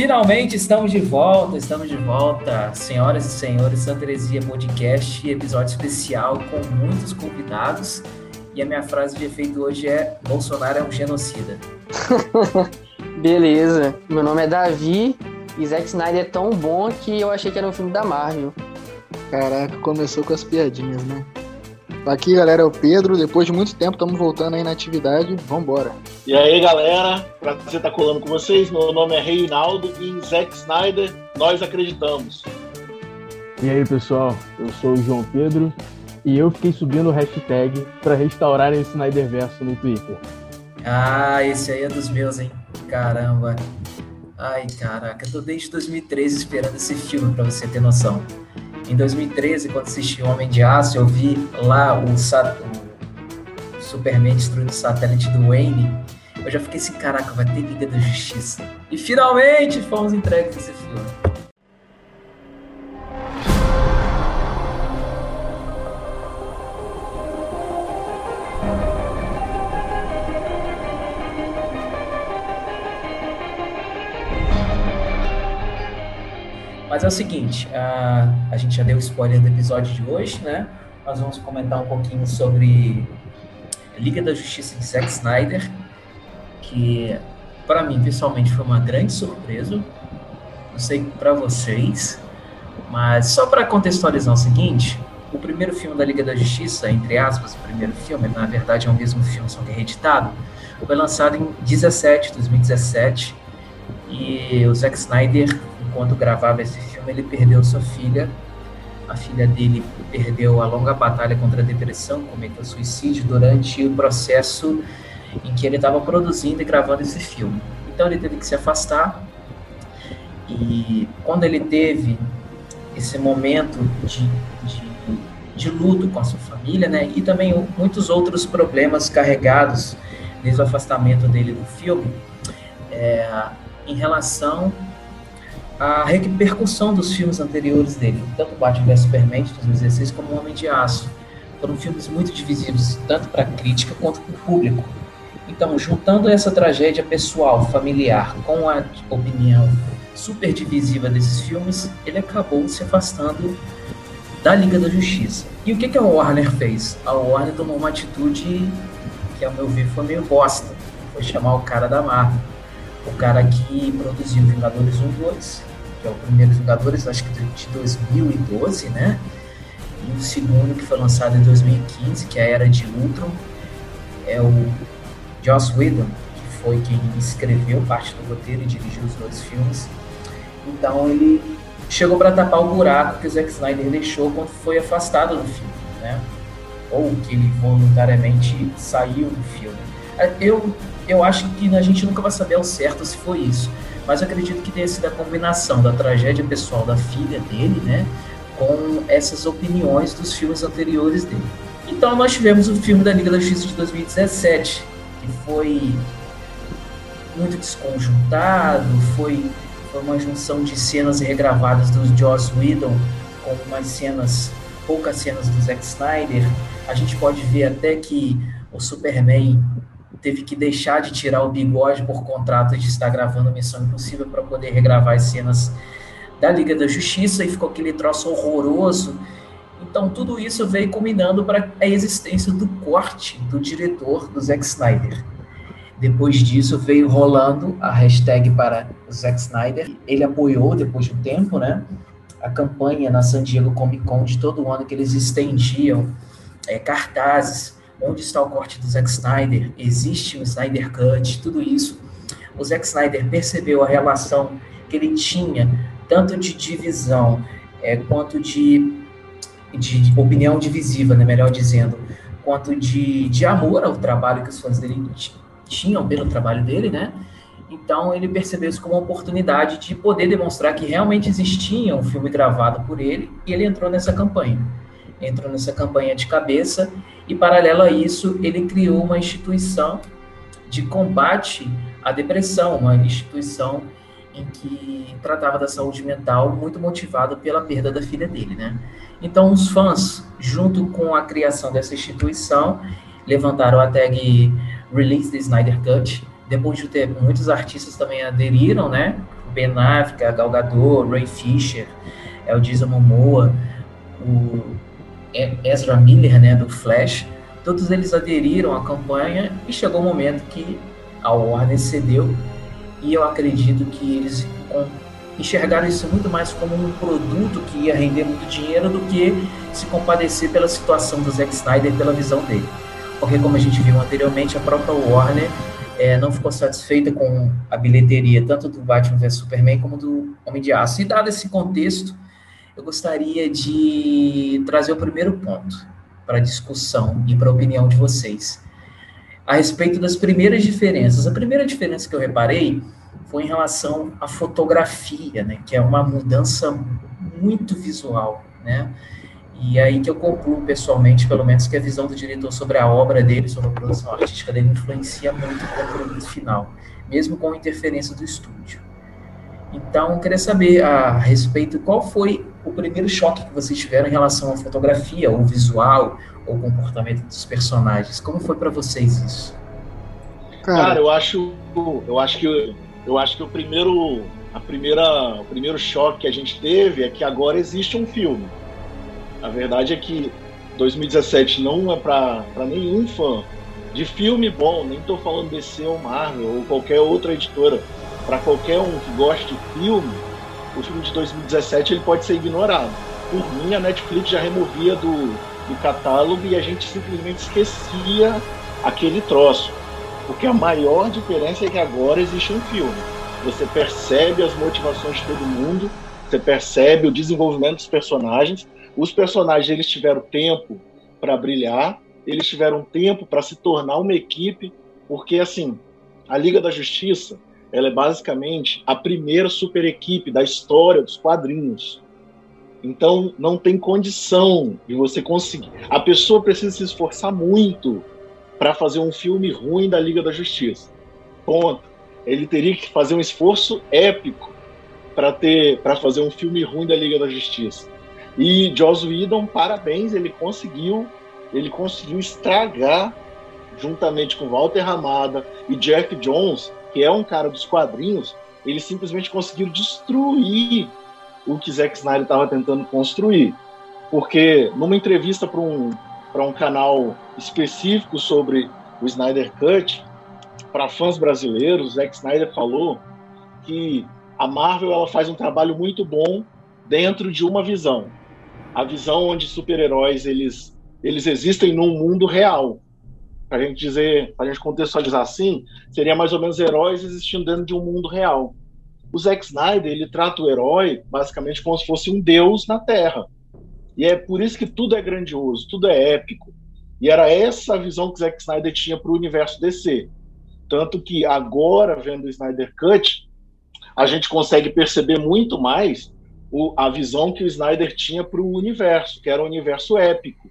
Finalmente estamos de volta, estamos de volta, senhoras e senhores, Santa Teresia Podcast, episódio especial com muitos convidados. E a minha frase de efeito hoje é: Bolsonaro é um genocida. Beleza, meu nome é Davi e Zack Snyder é tão bom que eu achei que era um filme da Marvel. Caraca, começou com as piadinhas, né? Aqui, galera, é o Pedro. Depois de muito tempo, estamos voltando aí na atividade. Vambora. E aí, galera, prazer estar colando com vocês. Meu nome é Reinaldo e em Zack Snyder nós acreditamos. E aí, pessoal, eu sou o João Pedro e eu fiquei subindo o hashtag para restaurar esse Snyderverso no Twitter. Ah, esse aí é dos meus, hein? Caramba. Ai, caraca, eu tô desde 2013 esperando esse filme, para você ter noção. Em 2013, quando assisti Homem de Aço, eu vi lá o, o Superman destruindo o satélite do Wayne. Eu já fiquei assim, caraca, vai ter Liga da Justiça. E finalmente fomos entregues esse filme. Mas é o seguinte, a, a gente já deu spoiler do episódio de hoje, né? Nós vamos comentar um pouquinho sobre Liga da Justiça de Zack Snyder, que para mim pessoalmente foi uma grande surpresa. Não sei para vocês, mas só para contextualizar o seguinte, o primeiro filme da Liga da Justiça, entre aspas, o primeiro filme, na verdade é o mesmo filme, só que reeditado, foi lançado em 17, 2017, e o Zack Snyder, enquanto gravava esse filme, ele perdeu sua filha. A filha dele perdeu a longa batalha contra a depressão, cometeu suicídio durante o processo em que ele estava produzindo e gravando esse filme. Então ele teve que se afastar. E quando ele teve esse momento de, de, de luto com a sua família, né, e também muitos outros problemas carregados desde o afastamento dele do filme, é, em relação a repercussão dos filmes anteriores dele, tanto Batman vs Superman de 2016 como Homem de Aço. Foram filmes muito divisivos, tanto para a crítica quanto para o público. Então, juntando essa tragédia pessoal, familiar, com a opinião super divisiva desses filmes, ele acabou se afastando da Liga da Justiça. E o que, que a Warner fez? A Warner tomou uma atitude que, ao meu ver, foi meio bosta. Foi chamar o cara da Marvel. O cara que produziu Vingadores 1 e 2, que é o primeiro Vingadores, acho que de 2012, né? E o segundo, que foi lançado em 2015, que é a Era de Ultron, é o Joss Whedon, que foi quem escreveu parte do roteiro e dirigiu os dois filmes. Então ele chegou para tapar o buraco que o Zack Snyder deixou quando foi afastado do filme, né? Ou que ele voluntariamente saiu do filme. Eu, eu acho que a gente nunca vai saber ao certo se foi isso mas acredito que tenha sido a combinação da tragédia pessoal da filha dele, né, com essas opiniões dos filmes anteriores dele. Então nós tivemos o filme da Liga da Justiça de 2017, que foi muito desconjuntado, foi, foi uma junção de cenas regravadas do Joss Whedon com umas cenas, poucas cenas do Zack Snyder. A gente pode ver até que o Superman teve que deixar de tirar o bigode por contrato de estar gravando Missão Impossível para poder regravar as cenas da Liga da Justiça e ficou aquele troço horroroso. Então tudo isso veio culminando para a existência do corte do diretor do Zack Snyder. Depois disso veio rolando a hashtag para o Zack Snyder. Ele apoiou depois de um tempo, né? A campanha na San Diego Comic Con de todo ano que eles estendiam é, cartazes onde está o corte do Zack Snyder, existe o Snyder Cut, tudo isso. O Zack Snyder percebeu a relação que ele tinha, tanto de divisão é, quanto de, de, opinião divisiva, né, melhor dizendo, quanto de, de amor ao trabalho que os fãs dele tinham pelo trabalho dele, né? Então ele percebeu isso como uma oportunidade de poder demonstrar que realmente existia um filme gravado por ele e ele entrou nessa campanha entrou nessa campanha de cabeça e, paralelo a isso, ele criou uma instituição de combate à depressão, uma instituição em que tratava da saúde mental, muito motivado pela perda da filha dele, né? Então, os fãs, junto com a criação dessa instituição, levantaram a tag Release the Snyder Cut. Depois de ter muitos artistas também aderiram, né? Ben Affleck, Gal Gadot, Ray Fisher, Jason Momoa, o Ezra Miller, né, do Flash, todos eles aderiram à campanha e chegou o um momento que a Warner cedeu e eu acredito que eles enxergaram isso muito mais como um produto que ia render muito dinheiro do que se compadecer pela situação do Zack Snyder pela visão dele. Porque como a gente viu anteriormente, a própria Warner é, não ficou satisfeita com a bilheteria tanto do Batman vs Superman como do Homem de Aço. E dado esse contexto, eu gostaria de trazer o primeiro ponto para discussão e para a opinião de vocês a respeito das primeiras diferenças. A primeira diferença que eu reparei foi em relação à fotografia, né, que é uma mudança muito visual, né? E aí que eu concluo pessoalmente, pelo menos, que a visão do diretor sobre a obra dele, sobre a produção artística dele, influencia muito o produto final, mesmo com a interferência do estúdio. Então, eu queria saber a respeito qual foi o primeiro choque que vocês tiveram em relação à fotografia, ou visual, ou comportamento dos personagens. Como foi para vocês isso? Cara, Cara, eu acho, eu acho que eu acho que o primeiro, a primeira, o primeiro choque que a gente teve é que agora existe um filme. A verdade é que 2017 não é para nenhum fã de filme bom, nem estou falando DC ou Marvel ou qualquer outra editora. Para qualquer um que goste de filme, o filme de 2017 ele pode ser ignorado. Por mim, a Netflix já removia do, do catálogo e a gente simplesmente esquecia aquele troço. Porque a maior diferença é que agora existe um filme. Você percebe as motivações de todo mundo, você percebe o desenvolvimento dos personagens. Os personagens eles tiveram tempo para brilhar, eles tiveram tempo para se tornar uma equipe, porque assim, a Liga da Justiça, ela é basicamente a primeira super equipe da história dos quadrinhos. Então não tem condição de você conseguir. A pessoa precisa se esforçar muito para fazer um filme ruim da Liga da Justiça. Ponto. Ele teria que fazer um esforço épico para ter para fazer um filme ruim da Liga da Justiça. E Joss Whedon, parabéns, ele conseguiu ele conseguiu estragar juntamente com Walter Ramada e Jeff Jones, que é um cara dos quadrinhos, eles simplesmente conseguiram destruir o que Zack Snyder estava tentando construir. Porque numa entrevista para um um canal específico sobre o Snyder Cut, para fãs brasileiros, Zack Snyder falou que a Marvel ela faz um trabalho muito bom dentro de uma visão. A visão onde super-heróis eles, eles existem num mundo real. A gente dizer, a gente contextualizar assim, seria mais ou menos heróis existindo dentro de um mundo real. O Zack Snyder ele trata o herói basicamente como se fosse um deus na Terra. E é por isso que tudo é grandioso, tudo é épico. E era essa a visão que Zack Snyder tinha para o universo DC. Tanto que agora, vendo o Snyder Cut, a gente consegue perceber muito mais o, a visão que o Snyder tinha para o universo, que era um universo épico.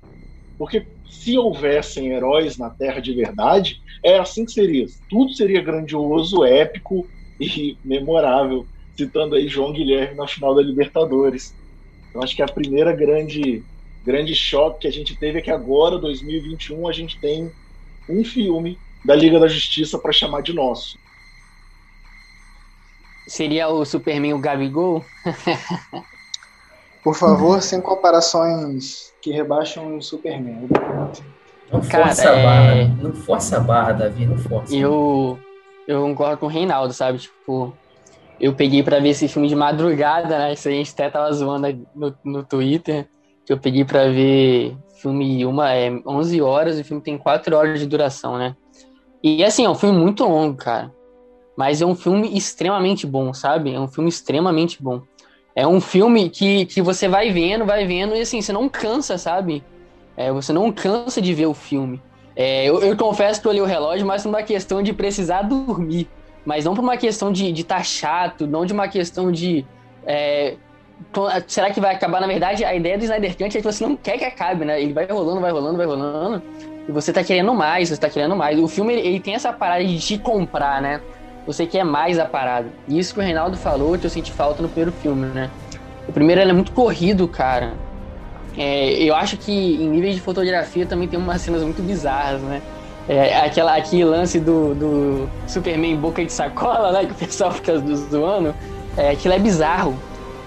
Porque se houvessem heróis na Terra de verdade, é assim que seria. Tudo seria grandioso, épico e memorável. Citando aí João Guilherme na final da Libertadores. Eu acho que a primeira grande, grande choque que a gente teve é que agora, 2021, a gente tem um filme da Liga da Justiça para chamar de nosso. Seria o Superman o Gabigol? Por favor, sem comparações que rebaixam o Superman. Não força a barra. É... Não força a barra, Davi, não força. Eu, eu concordo com o Reinaldo, sabe? Tipo, eu peguei para ver esse filme de madrugada, né? Isso aí a gente até tava zoando no, no Twitter. Que eu peguei para ver filme uma, é, 11 horas e o filme tem 4 horas de duração, né? E assim, é um filme muito longo, cara. Mas é um filme extremamente bom, sabe? É um filme extremamente bom. É um filme que, que você vai vendo, vai vendo, e assim, você não cansa, sabe? É, você não cansa de ver o filme. É, eu, eu confesso que eu olhei o relógio, mas uma questão de precisar dormir mas não por uma questão de estar tá chato, não de uma questão de. É, será que vai acabar? Na verdade, a ideia do Snyder Cut é que você não quer que acabe, né? Ele vai rolando, vai rolando, vai rolando, e você tá querendo mais, você tá querendo mais. O filme, ele, ele tem essa parada de te comprar, né? Você quer mais a parada. E isso que o Reinaldo falou, que eu senti falta no primeiro filme, né? O primeiro é muito corrido, cara. É, eu acho que em níveis de fotografia também tem umas cenas muito bizarras, né? É, aquela, aquele lance do, do Superman boca de sacola, né? Que o pessoal fica zoando. É, aquilo é bizarro.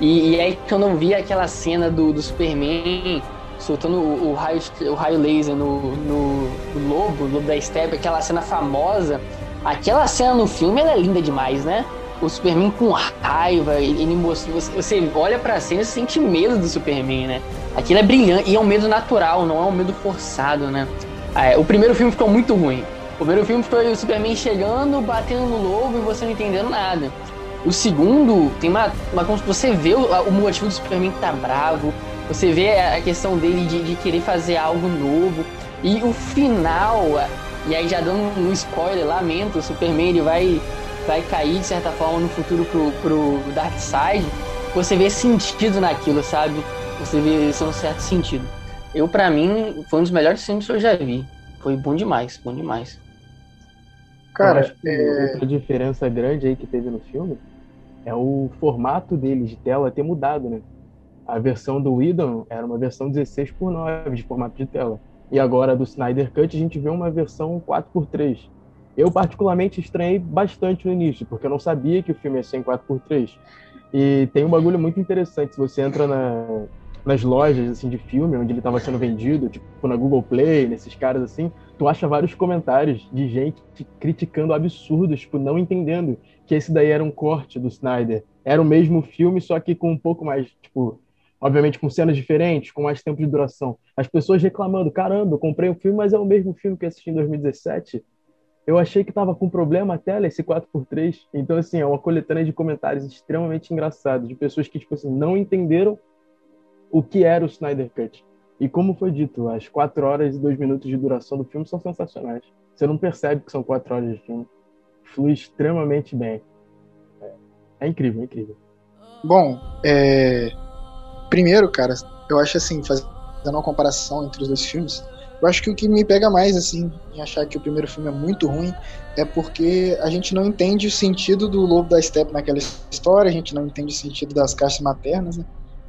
E, e aí quando eu vi aquela cena do, do Superman soltando o, o, raio, o raio laser no, no, no lobo, no lobo da steppe, aquela cena famosa. Aquela cena no filme é linda demais, né? O Superman com raiva, ele, mostra. Você, você olha pra cena e sente medo do Superman, né? Aquilo é brilhante e é um medo natural, não é um medo forçado, né? É, o primeiro filme ficou muito ruim. O primeiro filme foi o Superman chegando, batendo no lobo e você não entendendo nada. O segundo tem uma. uma você vê o, o motivo do Superman que tá bravo, você vê a questão dele de, de querer fazer algo novo. E o final, e aí já dando um spoiler, lamento, o Superman ele vai, vai cair de certa forma no futuro pro, pro Darkseid. Você vê sentido naquilo, sabe? Você vê isso um certo sentido. Eu, para mim, foi um dos melhores filmes que eu já vi. Foi bom demais, bom demais. Cara, é... outra diferença grande aí que teve no filme é o formato dele de tela ter mudado, né? A versão do Whedon era uma versão 16 por 9 de formato de tela. E agora do Snyder Cut a gente vê uma versão 4 por 3 Eu particularmente estranhei bastante no início, porque eu não sabia que o filme ia ser em 4 por 3 E tem um bagulho muito interessante, se você entra na, nas lojas assim de filme onde ele estava sendo vendido, tipo na Google Play, nesses caras assim, tu acha vários comentários de gente criticando absurdos, tipo não entendendo que esse daí era um corte do Snyder. Era o mesmo filme, só que com um pouco mais, tipo, obviamente com cenas diferentes, com mais tempo de duração. As pessoas reclamando, caramba, eu comprei um filme, mas é o mesmo filme que assisti em 2017. Eu achei que tava com problema a tela, esse 4x3. Então, assim, é uma coletânea de comentários extremamente engraçados, de pessoas que, tipo assim, não entenderam o que era o Snyder Cut. E como foi dito, as 4 horas e 2 minutos de duração do filme são sensacionais. Você não percebe que são 4 horas de filme. Flui extremamente bem. É, é incrível, é incrível. Bom, é... primeiro, cara, eu acho assim, fazendo uma comparação entre os dois filmes, eu acho que o que me pega mais, assim, em achar que o primeiro filme é muito ruim, é porque a gente não entende o sentido do lobo da steppe naquela história, a gente não entende o sentido das caixas maternas, né?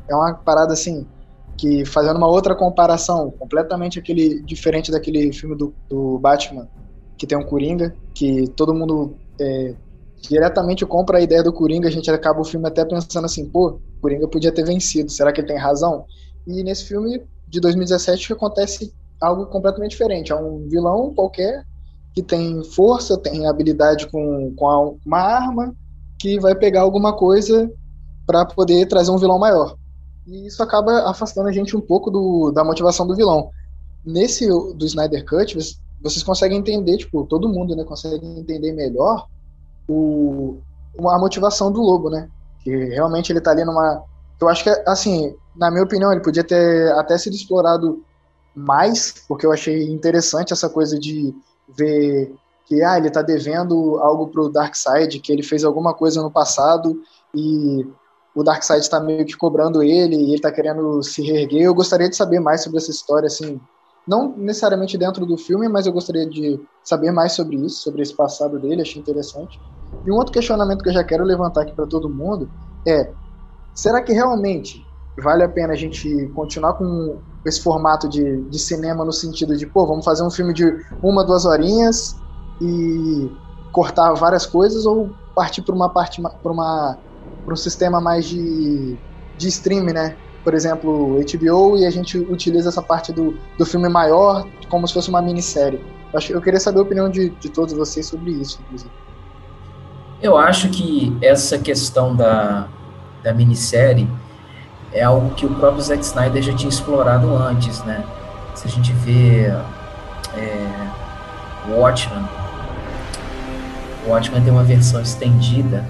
é uma parada assim que fazendo uma outra comparação completamente aquele diferente daquele filme do, do Batman que tem um Coringa que todo mundo é, diretamente compra a ideia do Coringa a gente acaba o filme até pensando assim pô Coringa podia ter vencido será que ele tem razão e nesse filme de 2017 acontece algo completamente diferente é um vilão qualquer que tem força tem habilidade com, com uma arma que vai pegar alguma coisa para poder trazer um vilão maior e isso acaba afastando a gente um pouco do, da motivação do vilão. Nesse do Snyder Cut, vocês conseguem entender, tipo, todo mundo, né, consegue entender melhor o, a motivação do lobo, né? Que realmente ele tá ali numa. Eu acho que, assim, na minha opinião, ele podia ter até sido explorado mais, porque eu achei interessante essa coisa de ver que ah, ele tá devendo algo pro Darkseid, que ele fez alguma coisa no passado e o Darkseid está meio que cobrando ele e ele está querendo se reerguer. Eu gostaria de saber mais sobre essa história, assim, não necessariamente dentro do filme, mas eu gostaria de saber mais sobre isso, sobre esse passado dele, achei interessante. E um outro questionamento que eu já quero levantar aqui para todo mundo é: será que realmente vale a pena a gente continuar com esse formato de, de cinema no sentido de, pô, vamos fazer um filme de uma, duas horinhas e cortar várias coisas ou partir para uma parte para uma para um sistema mais de, de streaming, né? Por exemplo, HBO e a gente utiliza essa parte do, do filme maior como se fosse uma minissérie. Eu, acho, eu queria saber a opinião de, de todos vocês sobre isso, inclusive. Eu acho que essa questão da, da minissérie é algo que o próprio Zack Snyder já tinha explorado antes, né? Se a gente vê é, Watchmen, o Watchmen tem uma versão estendida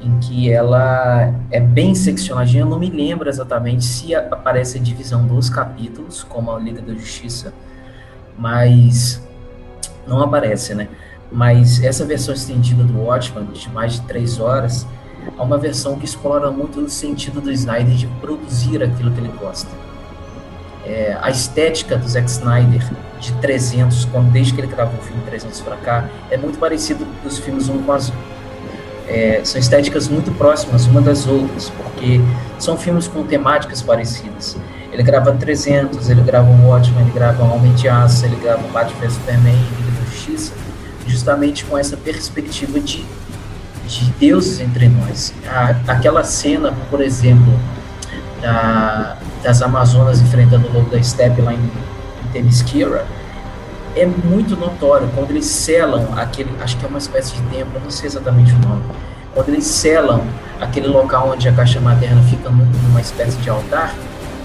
em que ela é bem seccionadinha. Eu não me lembro exatamente se aparece a divisão dos capítulos, como a Liga da Justiça, mas não aparece, né? Mas essa versão estendida do Watchmen, de mais de três horas, é uma versão que explora muito o sentido do Snyder de produzir aquilo que ele gosta. É, a estética do Zack Snyder de 300, quando, desde que ele gravou o filme 300 para cá, é muito parecido dos filmes um com as, é, são estéticas muito próximas uma das outras, porque são filmes com temáticas parecidas. Ele grava 300, ele grava um Watchmen, ele grava um Homem de Aço, ele grava um Batman vs Superman, Liga da Justiça, justamente com essa perspectiva de, de deuses entre nós. A, aquela cena, por exemplo, da, das Amazonas enfrentando o lobo da steppe lá em, em Themyscira, é muito notório quando eles selam aquele, acho que é uma espécie de templo, não sei exatamente o nome, quando eles selam aquele local onde a caixa materna fica numa espécie de altar,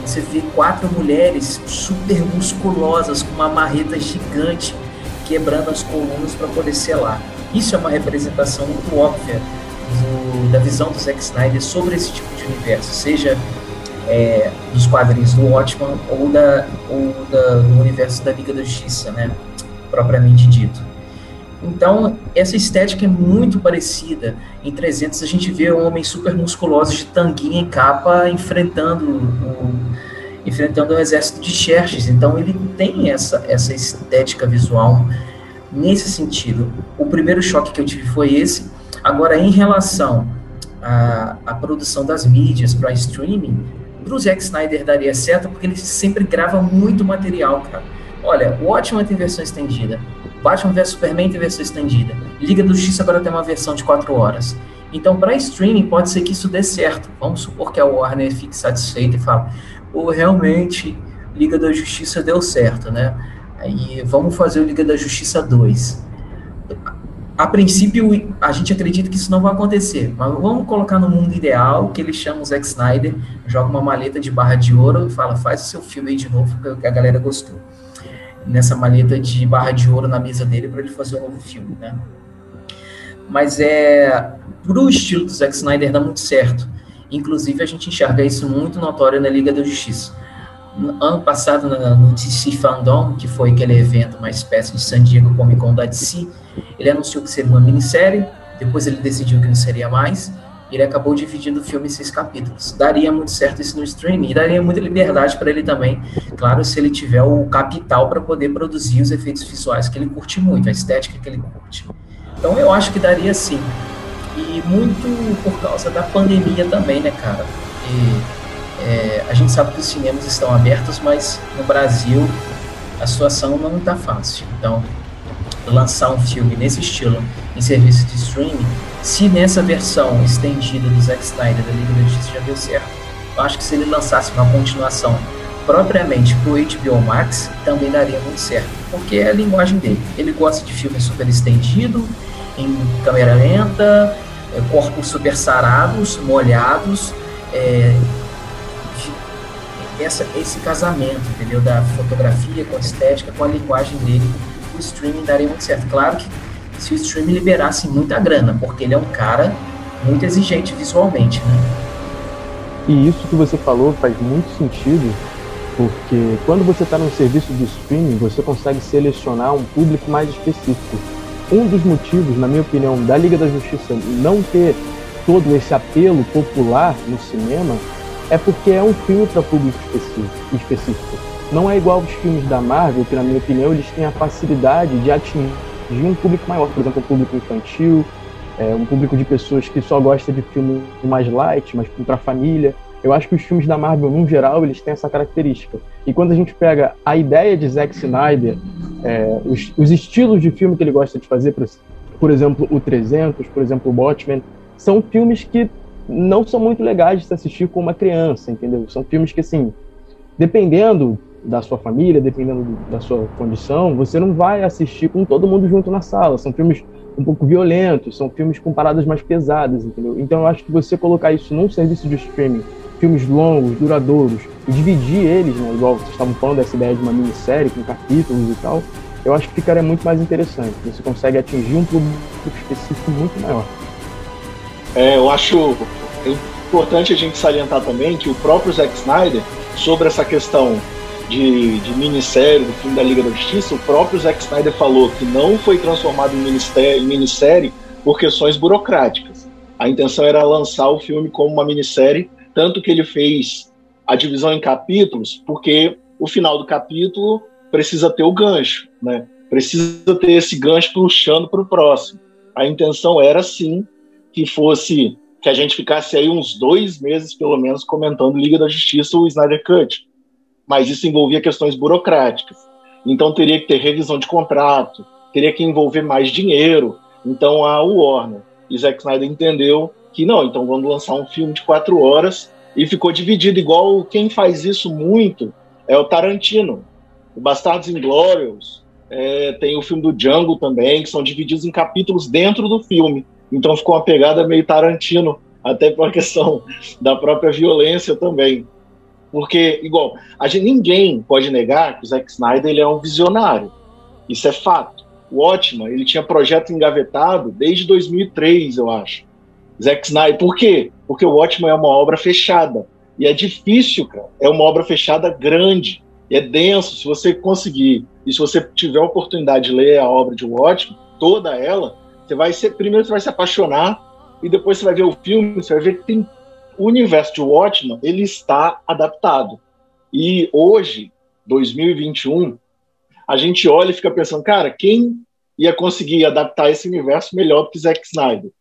você vê quatro mulheres super musculosas com uma marreta gigante quebrando as colunas para poder selar. Isso é uma representação muito óbvia do, da visão do Zack Snyder sobre esse tipo de universo, seja é, dos quadrinhos do Watchman ou, da, ou da, do universo da Liga da Justiça, né, propriamente dito. Então, essa estética é muito parecida. Em 300, a gente vê homens super musculosos de tanguinha e capa enfrentando o, enfrentando o exército de Xerxes. Então, ele tem essa, essa estética visual nesse sentido. O primeiro choque que eu tive foi esse. Agora, em relação à, à produção das mídias para streaming, o Zack Snyder daria certo, porque ele sempre grava muito material, cara. Olha, o Watchmen tem versão estendida, Batman vs Superman tem versão estendida, Liga da Justiça agora tem uma versão de 4 horas. Então, para streaming, pode ser que isso dê certo. Vamos supor que a Warner fique satisfeita e fale, ou realmente, Liga da Justiça deu certo, né? Aí vamos fazer o Liga da Justiça 2. A princípio, a gente acredita que isso não vai acontecer, mas vamos colocar no mundo ideal que ele chama o Zack Snyder, joga uma maleta de barra de ouro e fala: faz o seu filme aí de novo, que a galera gostou. Nessa maleta de barra de ouro na mesa dele para ele fazer um novo filme, né? Mas é. Pro estilo do Zack Snyder dá muito certo. Inclusive, a gente enxerga isso muito notório na Liga da Justiça ano passado no DC Fandom, que foi aquele evento, uma espécie de San Diego Comic Con da DC, ele anunciou que seria uma minissérie, depois ele decidiu que não seria mais, e ele acabou dividindo o filme em seis capítulos. Daria muito certo isso no streaming, e daria muita liberdade para ele também, claro, se ele tiver o capital para poder produzir os efeitos visuais que ele curte muito, a estética que ele curte. Então eu acho que daria sim. E muito por causa da pandemia também, né, cara? E é, a gente sabe que os cinemas estão abertos, mas no Brasil a situação não está fácil. Então, lançar um filme nesse estilo em serviço de streaming, se nessa versão estendida do Zack Snyder da Liga da Justiça já deu certo, eu acho que se ele lançasse uma continuação propriamente para o HBO Max, também daria muito certo, porque é a linguagem dele. Ele gosta de filmes super estendido, em câmera lenta, é, corpos super sarados, molhados, é, essa, esse casamento, entendeu? Da fotografia com a estética, com a linguagem dele, o streaming daria muito certo. Claro que se o streaming liberasse muita grana, porque ele é um cara muito exigente visualmente, né? E isso que você falou faz muito sentido, porque quando você está num serviço de streaming, você consegue selecionar um público mais específico. Um dos motivos, na minha opinião, da Liga da Justiça não ter todo esse apelo popular no cinema é porque é um filme para público específico. Não é igual aos filmes da Marvel, que na minha opinião eles têm a facilidade de atingir um público maior, por exemplo, um público infantil, é, um público de pessoas que só gosta de filme mais light, mas para família. Eu acho que os filmes da Marvel, no geral, eles têm essa característica. E quando a gente pega a ideia de Zack Snyder, é, os, os, estilos de filme que ele gosta de fazer, por, por exemplo, o 300, por exemplo, o Watchmen, são filmes que não são muito legais de se assistir com uma criança, entendeu? São filmes que, assim, dependendo da sua família, dependendo da sua condição, você não vai assistir com todo mundo junto na sala. São filmes um pouco violentos, são filmes com paradas mais pesadas, entendeu? Então eu acho que você colocar isso num serviço de streaming, filmes longos, duradouros, e dividir eles, né, igual vocês estavam falando dessa ideia de uma minissérie com capítulos e tal, eu acho que ficaria muito mais interessante. Você consegue atingir um público específico muito maior. É, eu acho importante a gente salientar também que o próprio Zack Snyder, sobre essa questão de, de minissérie do filme da Liga da Justiça, o próprio Zack Snyder falou que não foi transformado em, minissérie por questões burocráticas. A intenção era lançar o filme como uma minissérie, tanto que ele fez a divisão em capítulos, porque o final do capítulo precisa ter o gancho, né? Precisa ter esse gancho puxando para o próximo. A intenção era sim que fosse que a gente ficasse aí uns dois meses, pelo menos, comentando Liga da Justiça ou Snyder Cut. Mas isso envolvia questões burocráticas. Então teria que ter revisão de contrato, teria que envolver mais dinheiro. Então a Warner E Zack Snyder entendeu que não, então vamos lançar um filme de quatro horas e ficou dividido. Igual quem faz isso muito é o Tarantino. O Bastardos Inglórios, é, tem o filme do Django também, que são divididos em capítulos dentro do filme. Então ficou uma pegada meio Tarantino, até por questão da própria violência também. Porque, igual, a gente, ninguém pode negar que o Zack Snyder ele é um visionário. Isso é fato. O Ótima, ele tinha projeto engavetado desde 2003, eu acho. Zack Snyder, por quê? Porque o Ótima é uma obra fechada. E é difícil, cara. É uma obra fechada grande. É denso. Se você conseguir, e se você tiver a oportunidade de ler a obra de Watchmen, toda ela, você vai ser, primeiro você vai se apaixonar, e depois você vai ver o filme, você vai ver que tem o universo de Watchmen, ele está adaptado. E hoje, 2021, a gente olha e fica pensando, cara, quem ia conseguir adaptar esse universo melhor do que Zack Snyder?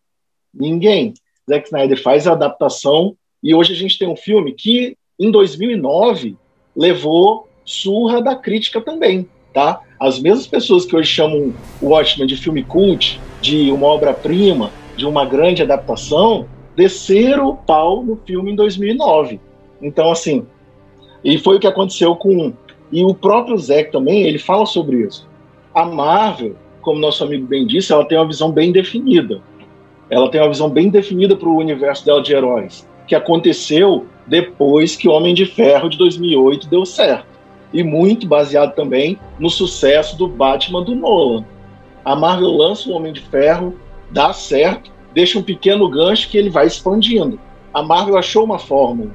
Ninguém. Zack Snyder faz a adaptação e hoje a gente tem um filme que, em 2009, levou surra da crítica também, tá? As mesmas pessoas que hoje chamam o Watchmen de filme cult, de uma obra-prima, de uma grande adaptação, desceram o pau no filme em 2009. Então, assim, e foi o que aconteceu com e o próprio Zack também, ele fala sobre isso. A Marvel, como nosso amigo bem disse, ela tem uma visão bem definida. Ela tem uma visão bem definida para o universo dela de heróis, que aconteceu depois que Homem de Ferro de 2008 deu certo. E muito baseado também no sucesso do Batman do Nolan. A Marvel lança o Homem de Ferro, dá certo, deixa um pequeno gancho que ele vai expandindo. A Marvel achou uma fórmula.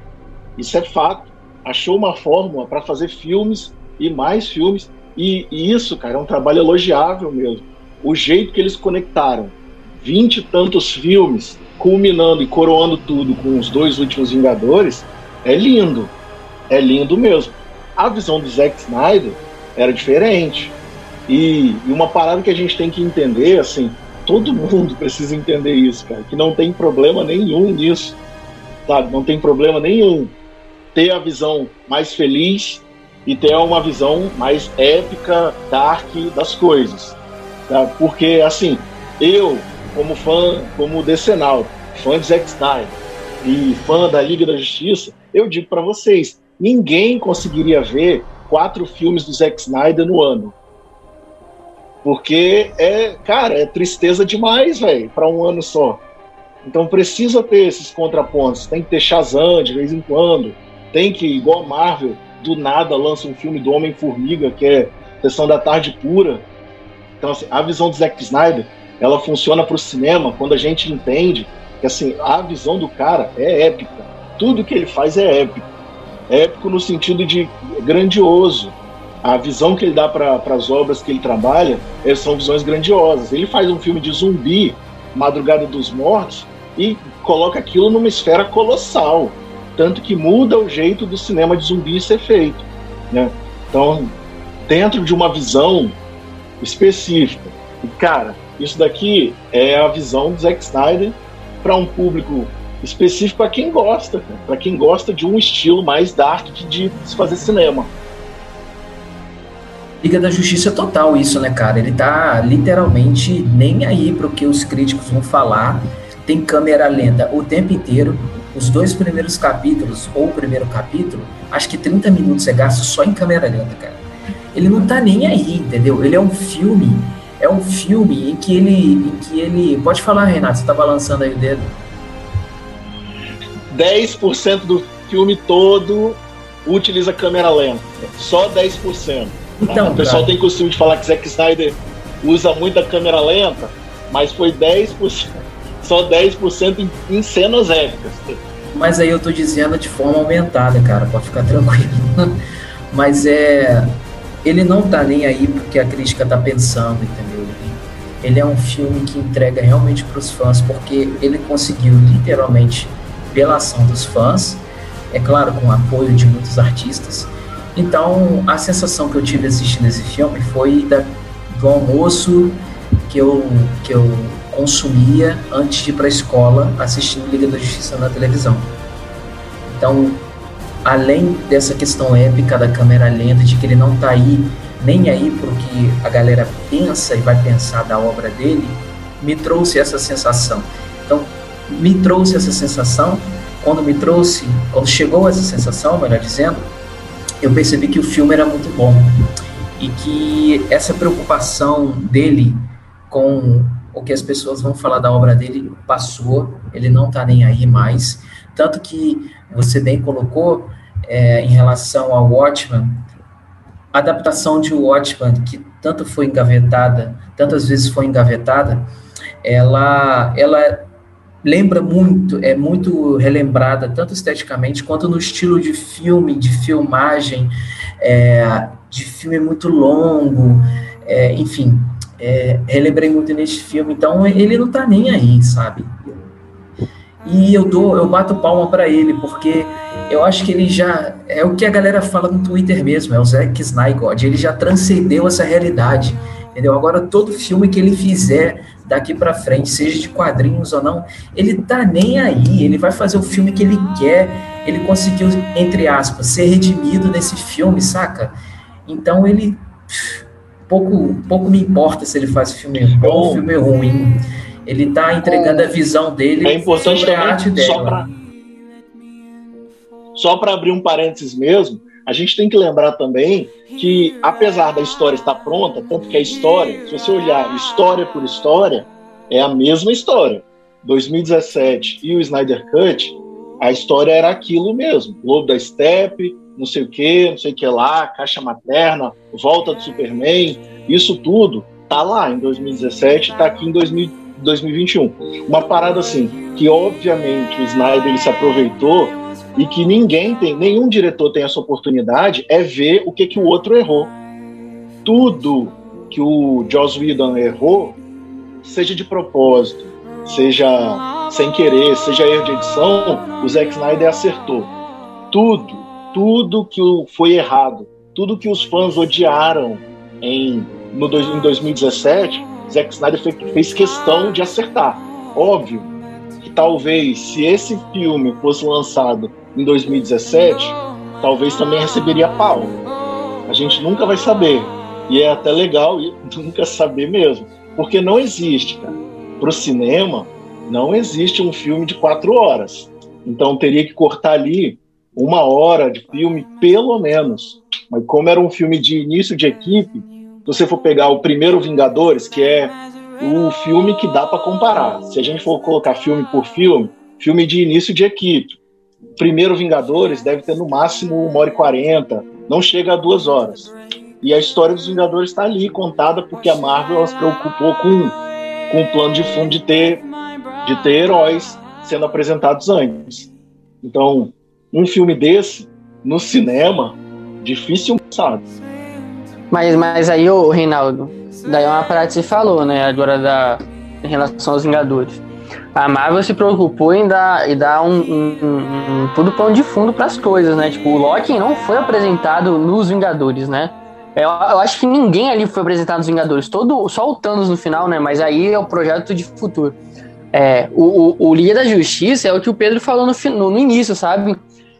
Isso é fato achou uma fórmula para fazer filmes e mais filmes. E, e, isso, cara, é um trabalho elogiável mesmo. O jeito que eles conectaram vinte e tantos filmes, culminando e coroando tudo com os dois últimos Vingadores, é lindo. É lindo mesmo. A visão do Zack Snyder era diferente. E, e uma parada que a gente tem que entender, assim, todo mundo precisa entender isso, cara, que não tem problema nenhum nisso. Sabe? Não tem problema nenhum ter a visão mais feliz e ter uma visão mais épica, dark das coisas. Tá? Porque, assim, eu, como fã, como decenal, fã de Zack Snyder e fã da Liga da Justiça, eu digo para vocês, ninguém conseguiria ver quatro filmes do Zack Snyder no ano. Porque é, cara, é tristeza demais, velho, para um ano só. Então precisa ter esses contrapontos. Tem que ter Shazam de vez em quando tem que, igual a Marvel, do nada lança um filme do Homem-Formiga, que é Sessão da Tarde Pura. Então, assim, a visão do Zack Snyder, ela funciona para o cinema quando a gente entende que, assim, a visão do cara é épica. Tudo que ele faz é épico. É épico no sentido de grandioso. A visão que ele dá para as obras que ele trabalha são visões grandiosas. Ele faz um filme de zumbi, Madrugada dos Mortos, e coloca aquilo numa esfera colossal tanto que muda o jeito do cinema de zumbi ser feito. Né? Então, dentro de uma visão específica. E, cara, isso daqui é a visão do Zack Snyder para um público específico para quem gosta, para quem gosta de um estilo mais dark de se fazer cinema. Liga da Justiça é total isso, né, cara? Ele tá literalmente nem aí pro que os críticos vão falar. Tem câmera lenta o tempo inteiro os dois primeiros capítulos, ou o primeiro capítulo, acho que 30 minutos é gasto só em câmera lenta, cara. Ele não tá nem aí, entendeu? Ele é um filme, é um filme em que ele, em que ele, pode falar, Renato, você tá balançando aí o dedo. 10% do filme todo utiliza câmera lenta, só 10%. Então, o pessoal cara. tem costume de falar que Zack Snyder usa muita câmera lenta, mas foi 10% só 10% em, em cenas épicas. Mas aí eu tô dizendo de forma aumentada, cara, pode ficar tranquilo. Mas é. Ele não tá nem aí porque a crítica tá pensando, entendeu? Ele é um filme que entrega realmente para os fãs, porque ele conseguiu literalmente pela ação dos fãs, é claro, com o apoio de muitos artistas. Então, a sensação que eu tive assistindo esse filme foi da, do almoço que eu, que eu consumia antes de ir para a escola assistindo Liga da Justiça na televisão. Então, além dessa questão épica da câmera lenta, de que ele não está aí nem aí o que a galera pensa e vai pensar da obra dele, me trouxe essa sensação. Então, me trouxe essa sensação. Quando me trouxe, quando chegou essa sensação, melhor dizendo, eu percebi que o filme era muito bom e que essa preocupação dele com o que as pessoas vão falar da obra dele passou, ele não está nem aí mais. Tanto que você bem colocou é, em relação ao Watchman, a adaptação de Watchman, que tanto foi engavetada, tantas vezes foi engavetada, ela, ela lembra muito, é muito relembrada, tanto esteticamente quanto no estilo de filme, de filmagem, é, de filme muito longo, é, enfim, é, relembrei muito nesse filme, então ele não tá nem aí, sabe? E eu dou, eu bato palma para ele, porque eu acho que ele já é o que a galera fala no Twitter mesmo, é o Zack Snyder, ele já transcendeu essa realidade, entendeu? Agora todo filme que ele fizer daqui para frente, seja de quadrinhos ou não, ele tá nem aí, ele vai fazer o filme que ele quer, ele conseguiu entre aspas ser redimido nesse filme, saca? Então ele pouco pouco me importa se ele faz filme bom ou filme ruim. Ele tá entregando a visão dele é importante a arte dele. Só para abrir um parênteses mesmo, a gente tem que lembrar também que, apesar da história estar pronta, tanto que a história, se você olhar história por história, é a mesma história. 2017 e o Snyder Cut, a história era aquilo mesmo: Lobo da Steppe, não sei o que, não sei o que lá, caixa materna, volta do Superman, isso tudo tá lá em 2017, tá aqui em 2000, 2021. Uma parada assim, que obviamente o Snyder ele se aproveitou e que ninguém tem, nenhum diretor tem essa oportunidade, é ver o que, que o outro errou. Tudo que o Joss Whedon errou, seja de propósito, seja sem querer, seja erro de edição, o Zack Snyder acertou. Tudo, tudo que foi errado, tudo que os fãs odiaram em, no, em 2017, Zack Snyder fez, fez questão de acertar. Óbvio que talvez se esse filme fosse lançado em 2017, talvez também receberia pau. A gente nunca vai saber. E é até legal nunca saber mesmo. Porque não existe, cara. Para o cinema, não existe um filme de quatro horas. Então teria que cortar ali uma hora de filme, pelo menos. Mas como era um filme de início de equipe, se você for pegar o primeiro Vingadores, que é o filme que dá para comparar. Se a gente for colocar filme por filme, filme de início de equipe, primeiro Vingadores deve ter no máximo uma hora e quarenta, não chega a duas horas. E a história dos Vingadores está ali contada porque a Marvel se preocupou com, com o plano de fundo de ter, de ter heróis sendo apresentados antes. Então, um filme desse, no cinema, difícil sabe. Mas, mas aí, o Reinaldo, daí uma parada que você falou, né? Agora da, em relação aos Vingadores a Marvel se preocupou em dar, em dar um, um, um, um tudo pão de fundo para as coisas, né? Tipo, o Loki não foi apresentado nos Vingadores, né? Eu, eu, acho que ninguém ali foi apresentado nos Vingadores, todo, só o Thanos no final, né? Mas aí é o projeto de futuro. É, o, o, o Liga da Justiça é o que o Pedro falou no, no, no início, sabe?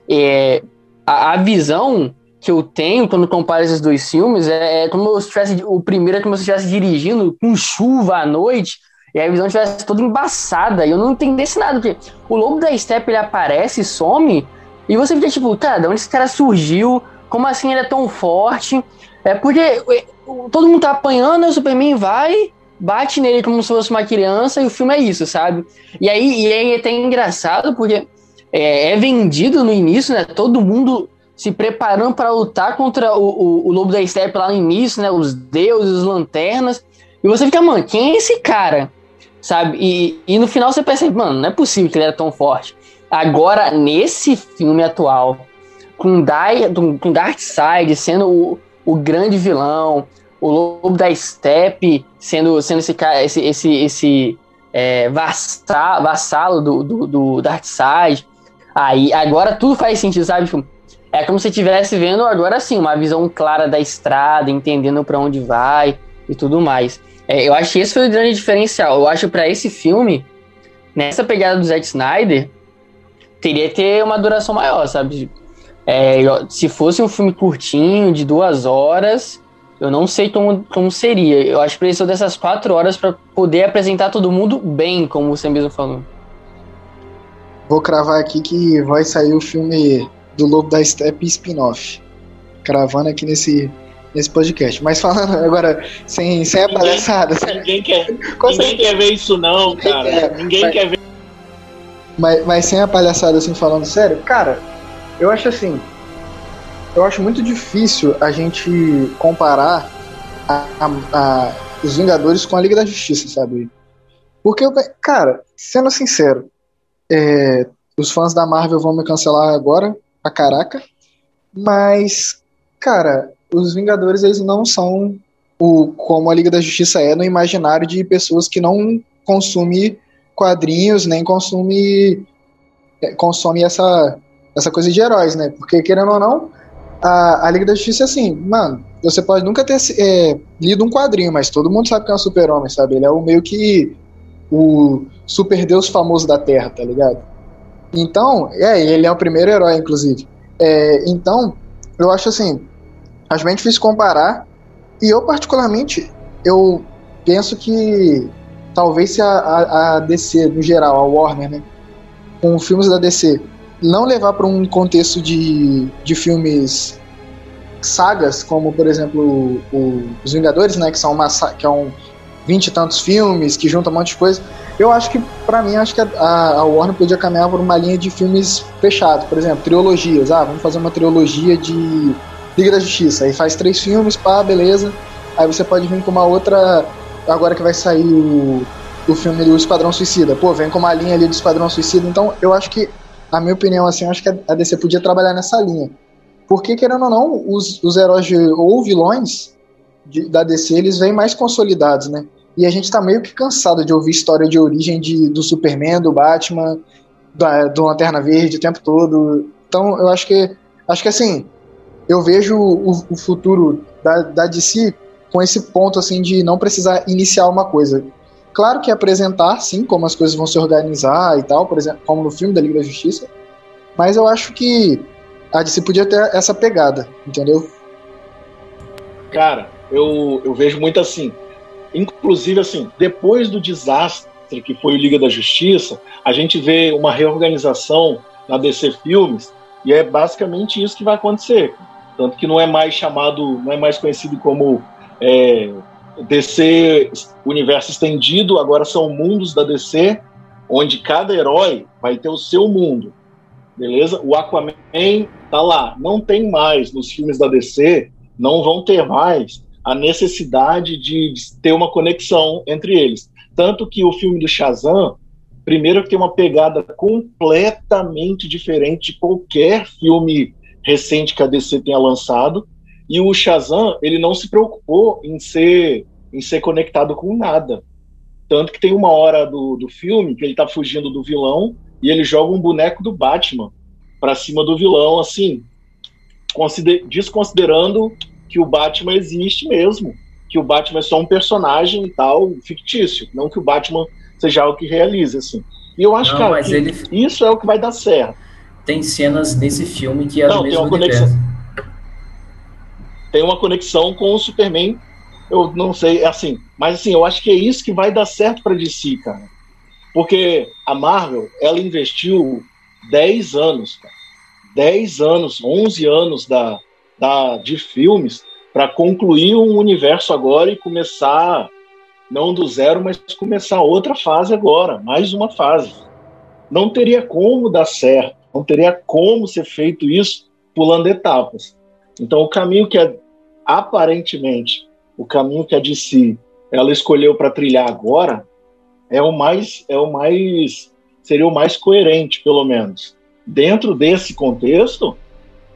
É, a, a, visão que eu tenho quando comparo esses dois filmes é, é como se tivesse. O primeiro é como se eu estivesse dirigindo com chuva à noite e a visão tivesse toda embaçada e eu não entendesse nada, porque o lobo da Steppe ele aparece, some, e você fica tipo, cara, de onde esse cara surgiu? Como assim ele é tão forte? É porque é, todo mundo tá apanhando, o Superman vai, bate nele como se fosse uma criança, e o filme é isso, sabe? E aí, e aí é até engraçado, porque é, é vendido no início, né? Todo mundo se preparando para lutar contra o, o, o Lobo da Steppe lá no início, né? Os deuses, os lanternas. E você fica, mano, quem é esse cara? sabe? E, e no final você percebe, mano, não é possível que ele era tão forte. Agora, nesse filme atual, com, Dark, com Darkseid sendo o, o grande vilão, o Lobo da Steppe sendo, sendo esse cara, esse, esse, esse é, vassalo, vassalo do, do, do Darkseid, aí agora tudo faz sentido, sabe? Tipo, é como se estivesse vendo agora sim uma visão clara da estrada, entendendo para onde vai e tudo mais. É, eu acho que esse foi o grande diferencial. Eu acho para esse filme, nessa pegada do Zack Snyder, teria que ter uma duração maior, sabe? É, se fosse um filme curtinho, de duas horas, eu não sei como, como seria. Eu acho que precisou dessas quatro horas para poder apresentar todo mundo bem, como você mesmo falou. vou cravar aqui que vai sair o filme do Lobo da Steppe spin-off. Cravando aqui nesse, nesse podcast. Mas falando agora, sem, sem a ninguém, palhaçada. Ninguém, quer, ninguém quer ver isso, não, cara. É, ninguém mas, quer ver. Mas, mas sem a palhaçada, assim, falando sério, cara, eu acho assim. Eu acho muito difícil a gente comparar a, a, a, os Vingadores com a Liga da Justiça, sabe? Porque, cara, sendo sincero, é, os fãs da Marvel vão me cancelar agora, a caraca, mas, cara, os Vingadores eles não são o como a Liga da Justiça é no imaginário de pessoas que não consumem quadrinhos nem consumem é, consome essa essa coisa de heróis, né? Porque querendo ou não, a, a Liga da Justiça é assim, mano, você pode nunca ter é, lido um quadrinho, mas todo mundo sabe que é um super-homem, sabe? Ele é o meio que o super deus famoso da Terra, tá ligado? Então, é, ele é o primeiro herói, inclusive. É, então, eu acho assim, acho bem difícil comparar. E eu, particularmente, eu penso que talvez se a, a, DC, no geral, a Warner, né, com filmes da DC, não levar para um contexto de, de filmes sagas, como por exemplo o, Os Vingadores, né, que são uma que é um vinte e tantos filmes, que junta um monte de coisa. Eu acho que, para mim, acho que a, a, Warner podia caminhar por uma linha de filmes fechados, por exemplo, trilogias. Ah, vamos fazer uma trilogia de Liga da Justiça. Aí faz três filmes, pá, beleza. Aí você pode vir com uma outra. Agora que vai sair o, o filme do Esquadrão Suicida. Pô, vem com uma linha ali do Esquadrão Suicida. Então, eu acho que, na minha opinião, assim, acho que a DC podia trabalhar nessa linha. Porque, querendo ou não, os, os heróis de, ou vilões de, da DC, eles vêm mais consolidados, né? E a gente tá meio que cansado de ouvir história de origem de, do Superman, do Batman, da, do Lanterna Verde o tempo todo. Então, eu acho que, acho que assim, eu vejo o, o futuro da, da DC com esse ponto, assim, de não precisar iniciar uma coisa. Claro que apresentar, sim, como as coisas vão se organizar e tal, por exemplo, como no filme da Liga da Justiça, mas eu acho que a DC podia ter essa pegada, entendeu? Cara, eu, eu vejo muito assim. Inclusive, assim, depois do desastre que foi o Liga da Justiça, a gente vê uma reorganização na DC Filmes e é basicamente isso que vai acontecer. Tanto que não é mais chamado, não é mais conhecido como é, DC Universo Estendido, agora são mundos da DC, onde cada herói vai ter o seu mundo. Beleza? O Aquaman tá lá. Não tem mais nos filmes da DC, não vão ter mais a necessidade de, de ter uma conexão entre eles. Tanto que o filme do Shazam, primeiro que tem uma pegada completamente diferente de qualquer filme recente que a DC tenha lançado, e o Shazam, ele não se preocupou em ser em ser conectado com nada. Tanto que tem uma hora do, do filme que ele tá fugindo do vilão e ele joga um boneco do Batman para cima do vilão, assim, desconsiderando que o Batman existe mesmo, que o Batman é só um personagem e tal, fictício, não que o Batman seja algo que realize, assim. E eu acho, não, cara, que ele... isso é o que vai dar certo. Tem cenas nesse filme que é não, do mesmo tem uma conexão. Tem uma conexão com o Superman, eu não sei, é assim, mas assim, eu acho que é isso que vai dar certo para DC, cara. Porque a Marvel, ela investiu 10 anos, cara. 10 anos, 11 anos da, da, de filmes para concluir um universo agora e começar, não do zero, mas começar outra fase agora, mais uma fase. Não teria como dar certo, não teria como ser feito isso pulando etapas. Então, o caminho que é, aparentemente, o caminho que a DC ela escolheu para trilhar agora é o mais é o mais seria o mais coerente, pelo menos. Dentro desse contexto,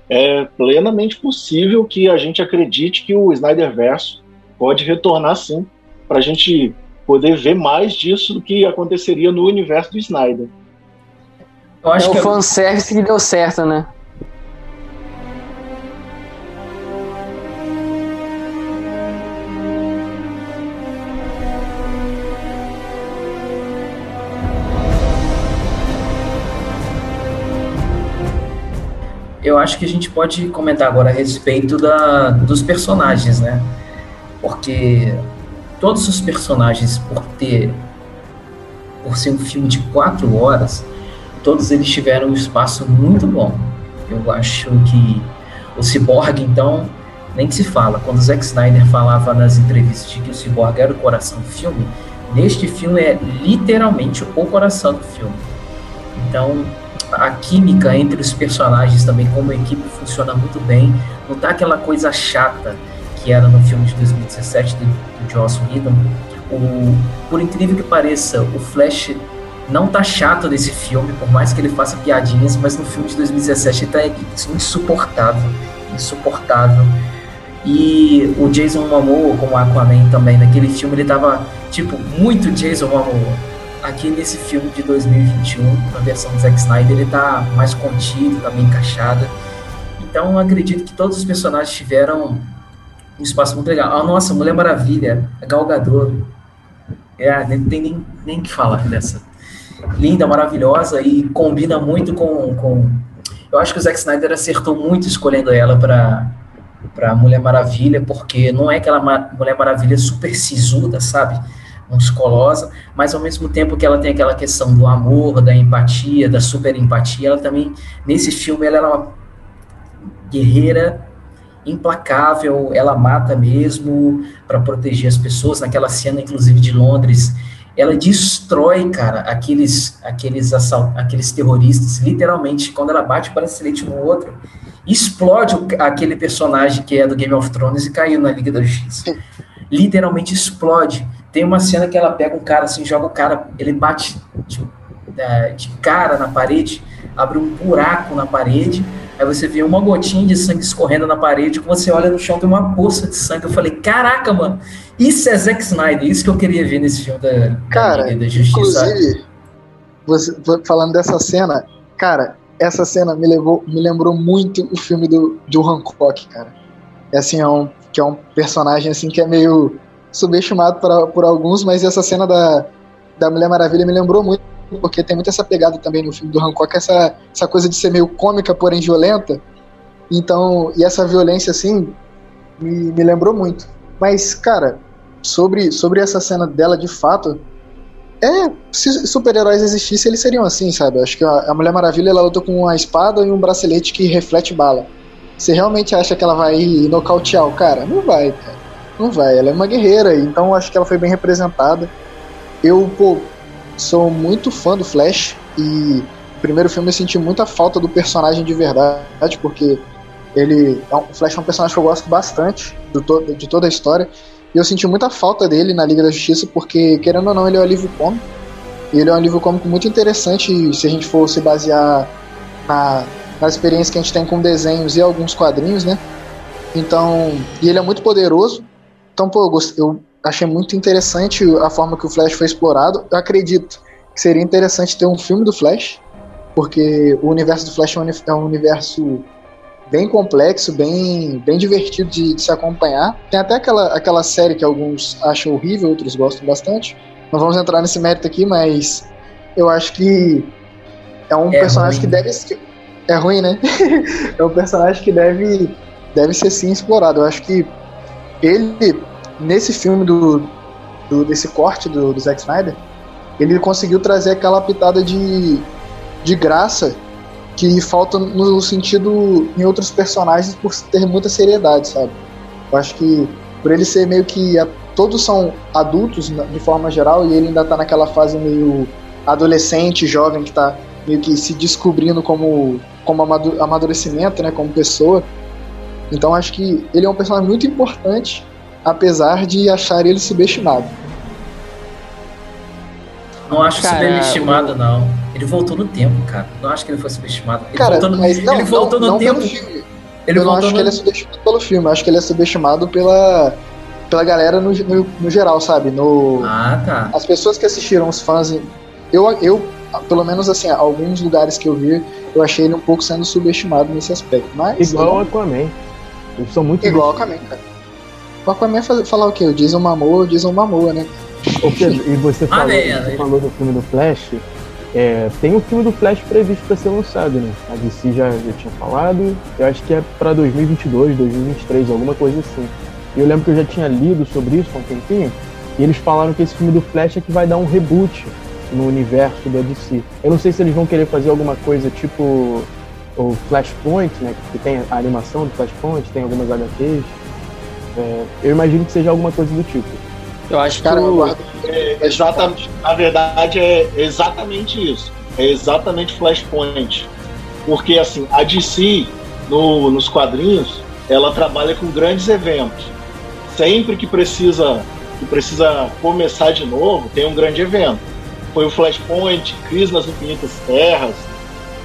é plenamente possível que a gente acredite que o Snyderverse pode retornar sim, para a gente poder ver mais disso do que aconteceria no universo do Snyder. Eu acho é que o fanservice que deu certo, né? Eu acho que a gente pode comentar agora a respeito da, dos personagens, né? Porque todos os personagens, por ter, por ser um filme de quatro horas, todos eles tiveram um espaço muito bom. Eu acho que o Cyborg, então, nem se fala. Quando o Zack Snyder falava nas entrevistas de que o Cyborg era o coração do filme, neste filme é literalmente o coração do filme. Então, a química entre os personagens também, como a equipe funciona muito bem. Não tá aquela coisa chata que era no filme de 2017 do, do Joss Whedon. O, por incrível que pareça, o Flash não tá chato nesse filme, por mais que ele faça piadinhas, mas no filme de 2017 ele tá insuportável, insuportável. E o Jason Momoa, como Aquaman também, naquele filme ele tava, tipo, muito Jason Momoa. Aqui nesse filme de 2021, na versão do Zack Snyder, ele tá mais contido, tá bem encaixado. Então acredito que todos os personagens tiveram um espaço muito legal. Ah, nossa, Mulher Maravilha, a Gal Gadot. É, nem tem nem, nem que falar dessa linda, maravilhosa e combina muito com, com. Eu acho que o Zack Snyder acertou muito escolhendo ela para para Mulher Maravilha, porque não é aquela Mulher Maravilha super sisuda, sabe? Musculosa, mas ao mesmo tempo que ela tem aquela questão do amor, da empatia, da super empatia, ela também, nesse filme, ela é uma guerreira implacável, ela mata mesmo para proteger as pessoas. Naquela cena, inclusive, de Londres, ela destrói, cara, aqueles, aqueles, assalt, aqueles terroristas, literalmente, quando ela bate para bracelete no outro, explode o, aquele personagem que é do Game of Thrones e caiu na Liga da Justiça. Literalmente explode. Tem uma cena que ela pega um cara assim, joga o cara, ele bate de, é, de cara na parede, abre um buraco na parede, Aí você vê uma gotinha de sangue escorrendo na parede, quando você olha no chão tem uma poça de sangue. Eu falei, caraca, mano, isso é Zack Snyder, isso que eu queria ver nesse filme da, cara, da, da Justiça. Inclusive, você, falando dessa cena, cara, essa cena me, levou, me lembrou muito o filme do, do Hancock, cara. É assim, é um, que é um personagem assim que é meio subestimado por, por alguns, mas essa cena da, da Mulher Maravilha me lembrou muito porque tem muito essa pegada também no filme do Hancock, essa, essa coisa de ser meio cômica, porém violenta. Então, e essa violência, assim, me, me lembrou muito. Mas, cara, sobre, sobre essa cena dela de fato, é, se super-heróis existissem, eles seriam assim, sabe? Acho que a, a Mulher Maravilha ela luta com uma espada e um bracelete que reflete bala. Você realmente acha que ela vai nocautear o cara? Não vai, cara. Não vai. Ela é uma guerreira, então acho que ela foi bem representada. Eu, pô, sou muito fã do Flash e no primeiro filme eu senti muita falta do personagem de verdade, porque ele é o Flash é um personagem que eu gosto bastante do to, de toda a história. E eu senti muita falta dele na Liga da Justiça, porque, querendo ou não, ele é um alívio cômico. E ele é um alívio cômico muito interessante se a gente for se basear na, na experiência que a gente tem com desenhos e alguns quadrinhos, né? Então, e ele é muito poderoso. Então, pô, eu, eu achei muito interessante a forma que o Flash foi explorado. Eu acredito que seria interessante ter um filme do Flash, porque o universo do Flash é um universo bem complexo, bem, bem divertido de, de, se acompanhar. Tem até aquela, aquela série que alguns acham horrível, outros gostam bastante. Não vamos entrar nesse mérito aqui, mas eu acho que é um é personagem ruim. que deve é ruim, né? é um personagem que deve deve ser sim explorado. Eu acho que ele nesse filme do, do desse corte do, do Zack Snyder, ele conseguiu trazer aquela pitada de, de graça que falta no sentido em outros personagens por ter muita seriedade, sabe? Eu acho que por ele ser meio que a, todos são adultos de forma geral e ele ainda tá naquela fase meio adolescente, jovem que tá meio que se descobrindo como como amadurecimento, né, como pessoa. Então acho que ele é um personagem muito importante apesar de achar ele subestimado. Não acho cara, subestimado, o... não. Ele voltou no tempo, cara. Não acho que ele foi subestimado. Ele cara, voltou no, mas não, ele voltou não, no não tempo. Ele eu não acho no... que ele é subestimado pelo filme, eu acho que ele é subestimado pela, pela galera no, no, no, geral, sabe? No, ah, tá. As pessoas que assistiram, os fãs. Eu, eu, pelo menos assim, alguns lugares que eu vi, eu achei ele um pouco sendo subestimado nesse aspecto. Mas, Igual o Aquaman. Eles são muito Igual o Aquaman, cara. O Aquaman falar o quê? O Jason Momoa, o Jason Momoa, né? Ô Pedro, e você falou, ah, você falou do filme do Flash, é, tem o um filme do Flash previsto para ser lançado, né? A DC já, já tinha falado, eu acho que é para 2022, 2023, alguma coisa assim. E eu lembro que eu já tinha lido sobre isso há um tempinho, e eles falaram que esse filme do Flash é que vai dar um reboot no universo da DC. Eu não sei se eles vão querer fazer alguma coisa tipo o Flashpoint, né? Que tem a animação do Flashpoint, tem algumas HQs. É, eu imagino que seja alguma coisa do tipo. Eu acho que o... é, exatamente, na verdade é exatamente isso. É exatamente Flashpoint. Porque assim, a DC no, nos quadrinhos, ela trabalha com grandes eventos. Sempre que precisa que precisa começar de novo, tem um grande evento. Foi o Flashpoint, Crise nas Infinitas Terras,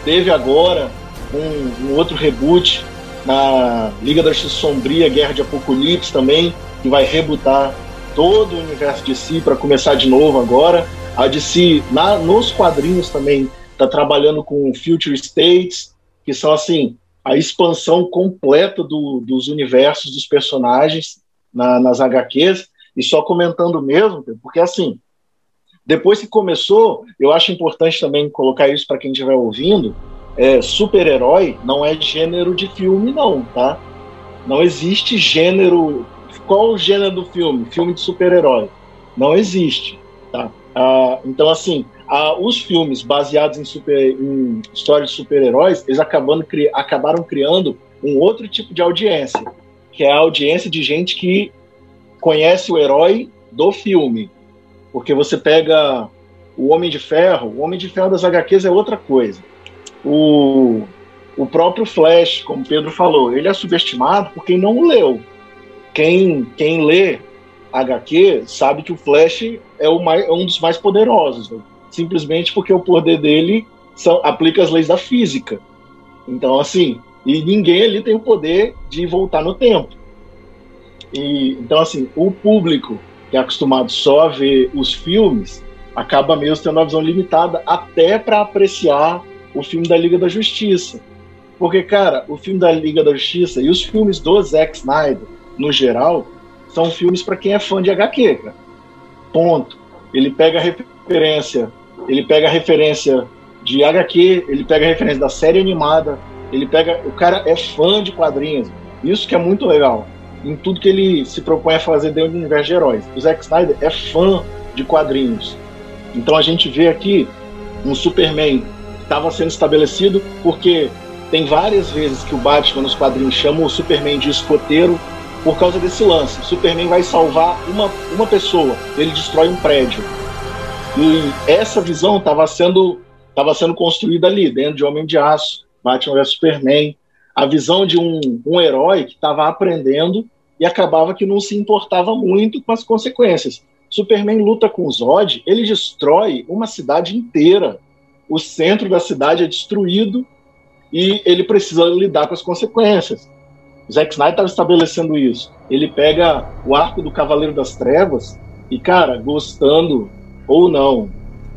teve agora um, um outro reboot na Liga da Justiça Sombria, Guerra de Apocalipse também, que vai rebootar todo o universo de si para começar de novo agora. A DC, na, nos quadrinhos também, está trabalhando com Future States, que são assim a expansão completa do, dos universos dos personagens na, nas HQs. E só comentando mesmo, porque assim, depois que começou, eu acho importante também colocar isso para quem estiver ouvindo, é, super-herói não é gênero de filme, não, tá? Não existe gênero. Qual o gênero do filme? Filme de super-herói. Não existe, tá? Ah, então, assim, ah, os filmes baseados em, super, em histórias de super-heróis, eles acabando, cri, acabaram criando um outro tipo de audiência, que é a audiência de gente que conhece o herói do filme. Porque você pega o Homem de Ferro, o Homem de Ferro das HQs é outra coisa. O, o próprio Flash, como Pedro falou, ele é subestimado por quem não leu. Quem, quem lê HQ sabe que o Flash é, o mais, é um dos mais poderosos, né? simplesmente porque o poder dele são, aplica as leis da física. Então, assim, e ninguém ali tem o poder de voltar no tempo. E, então, assim, o público que é acostumado só a ver os filmes acaba mesmo tendo uma visão limitada até para apreciar o filme da Liga da Justiça. Porque, cara, o filme da Liga da Justiça e os filmes do Zack Snyder, no geral, são filmes para quem é fã de HQ, cara. Ponto. Ele pega a referência, ele pega referência de HQ, ele pega a referência da série animada, ele pega. O cara é fã de quadrinhos. Isso que é muito legal. Em tudo que ele se propõe a fazer dentro do universo de heróis. O Zack Snyder é fã de quadrinhos. Então a gente vê aqui um Superman estava sendo estabelecido, porque tem várias vezes que o Batman nos quadrinhos chama o Superman de escoteiro por causa desse lance. O Superman vai salvar uma, uma pessoa, ele destrói um prédio. E essa visão estava sendo, tava sendo construída ali, dentro de Homem de Aço, Batman vs Superman. A visão de um, um herói que estava aprendendo e acabava que não se importava muito com as consequências. Superman luta com o Zod, ele destrói uma cidade inteira o centro da cidade é destruído e ele precisa lidar com as consequências. O Zack Snyder estava estabelecendo isso. Ele pega o arco do Cavaleiro das Trevas e, cara, gostando ou não,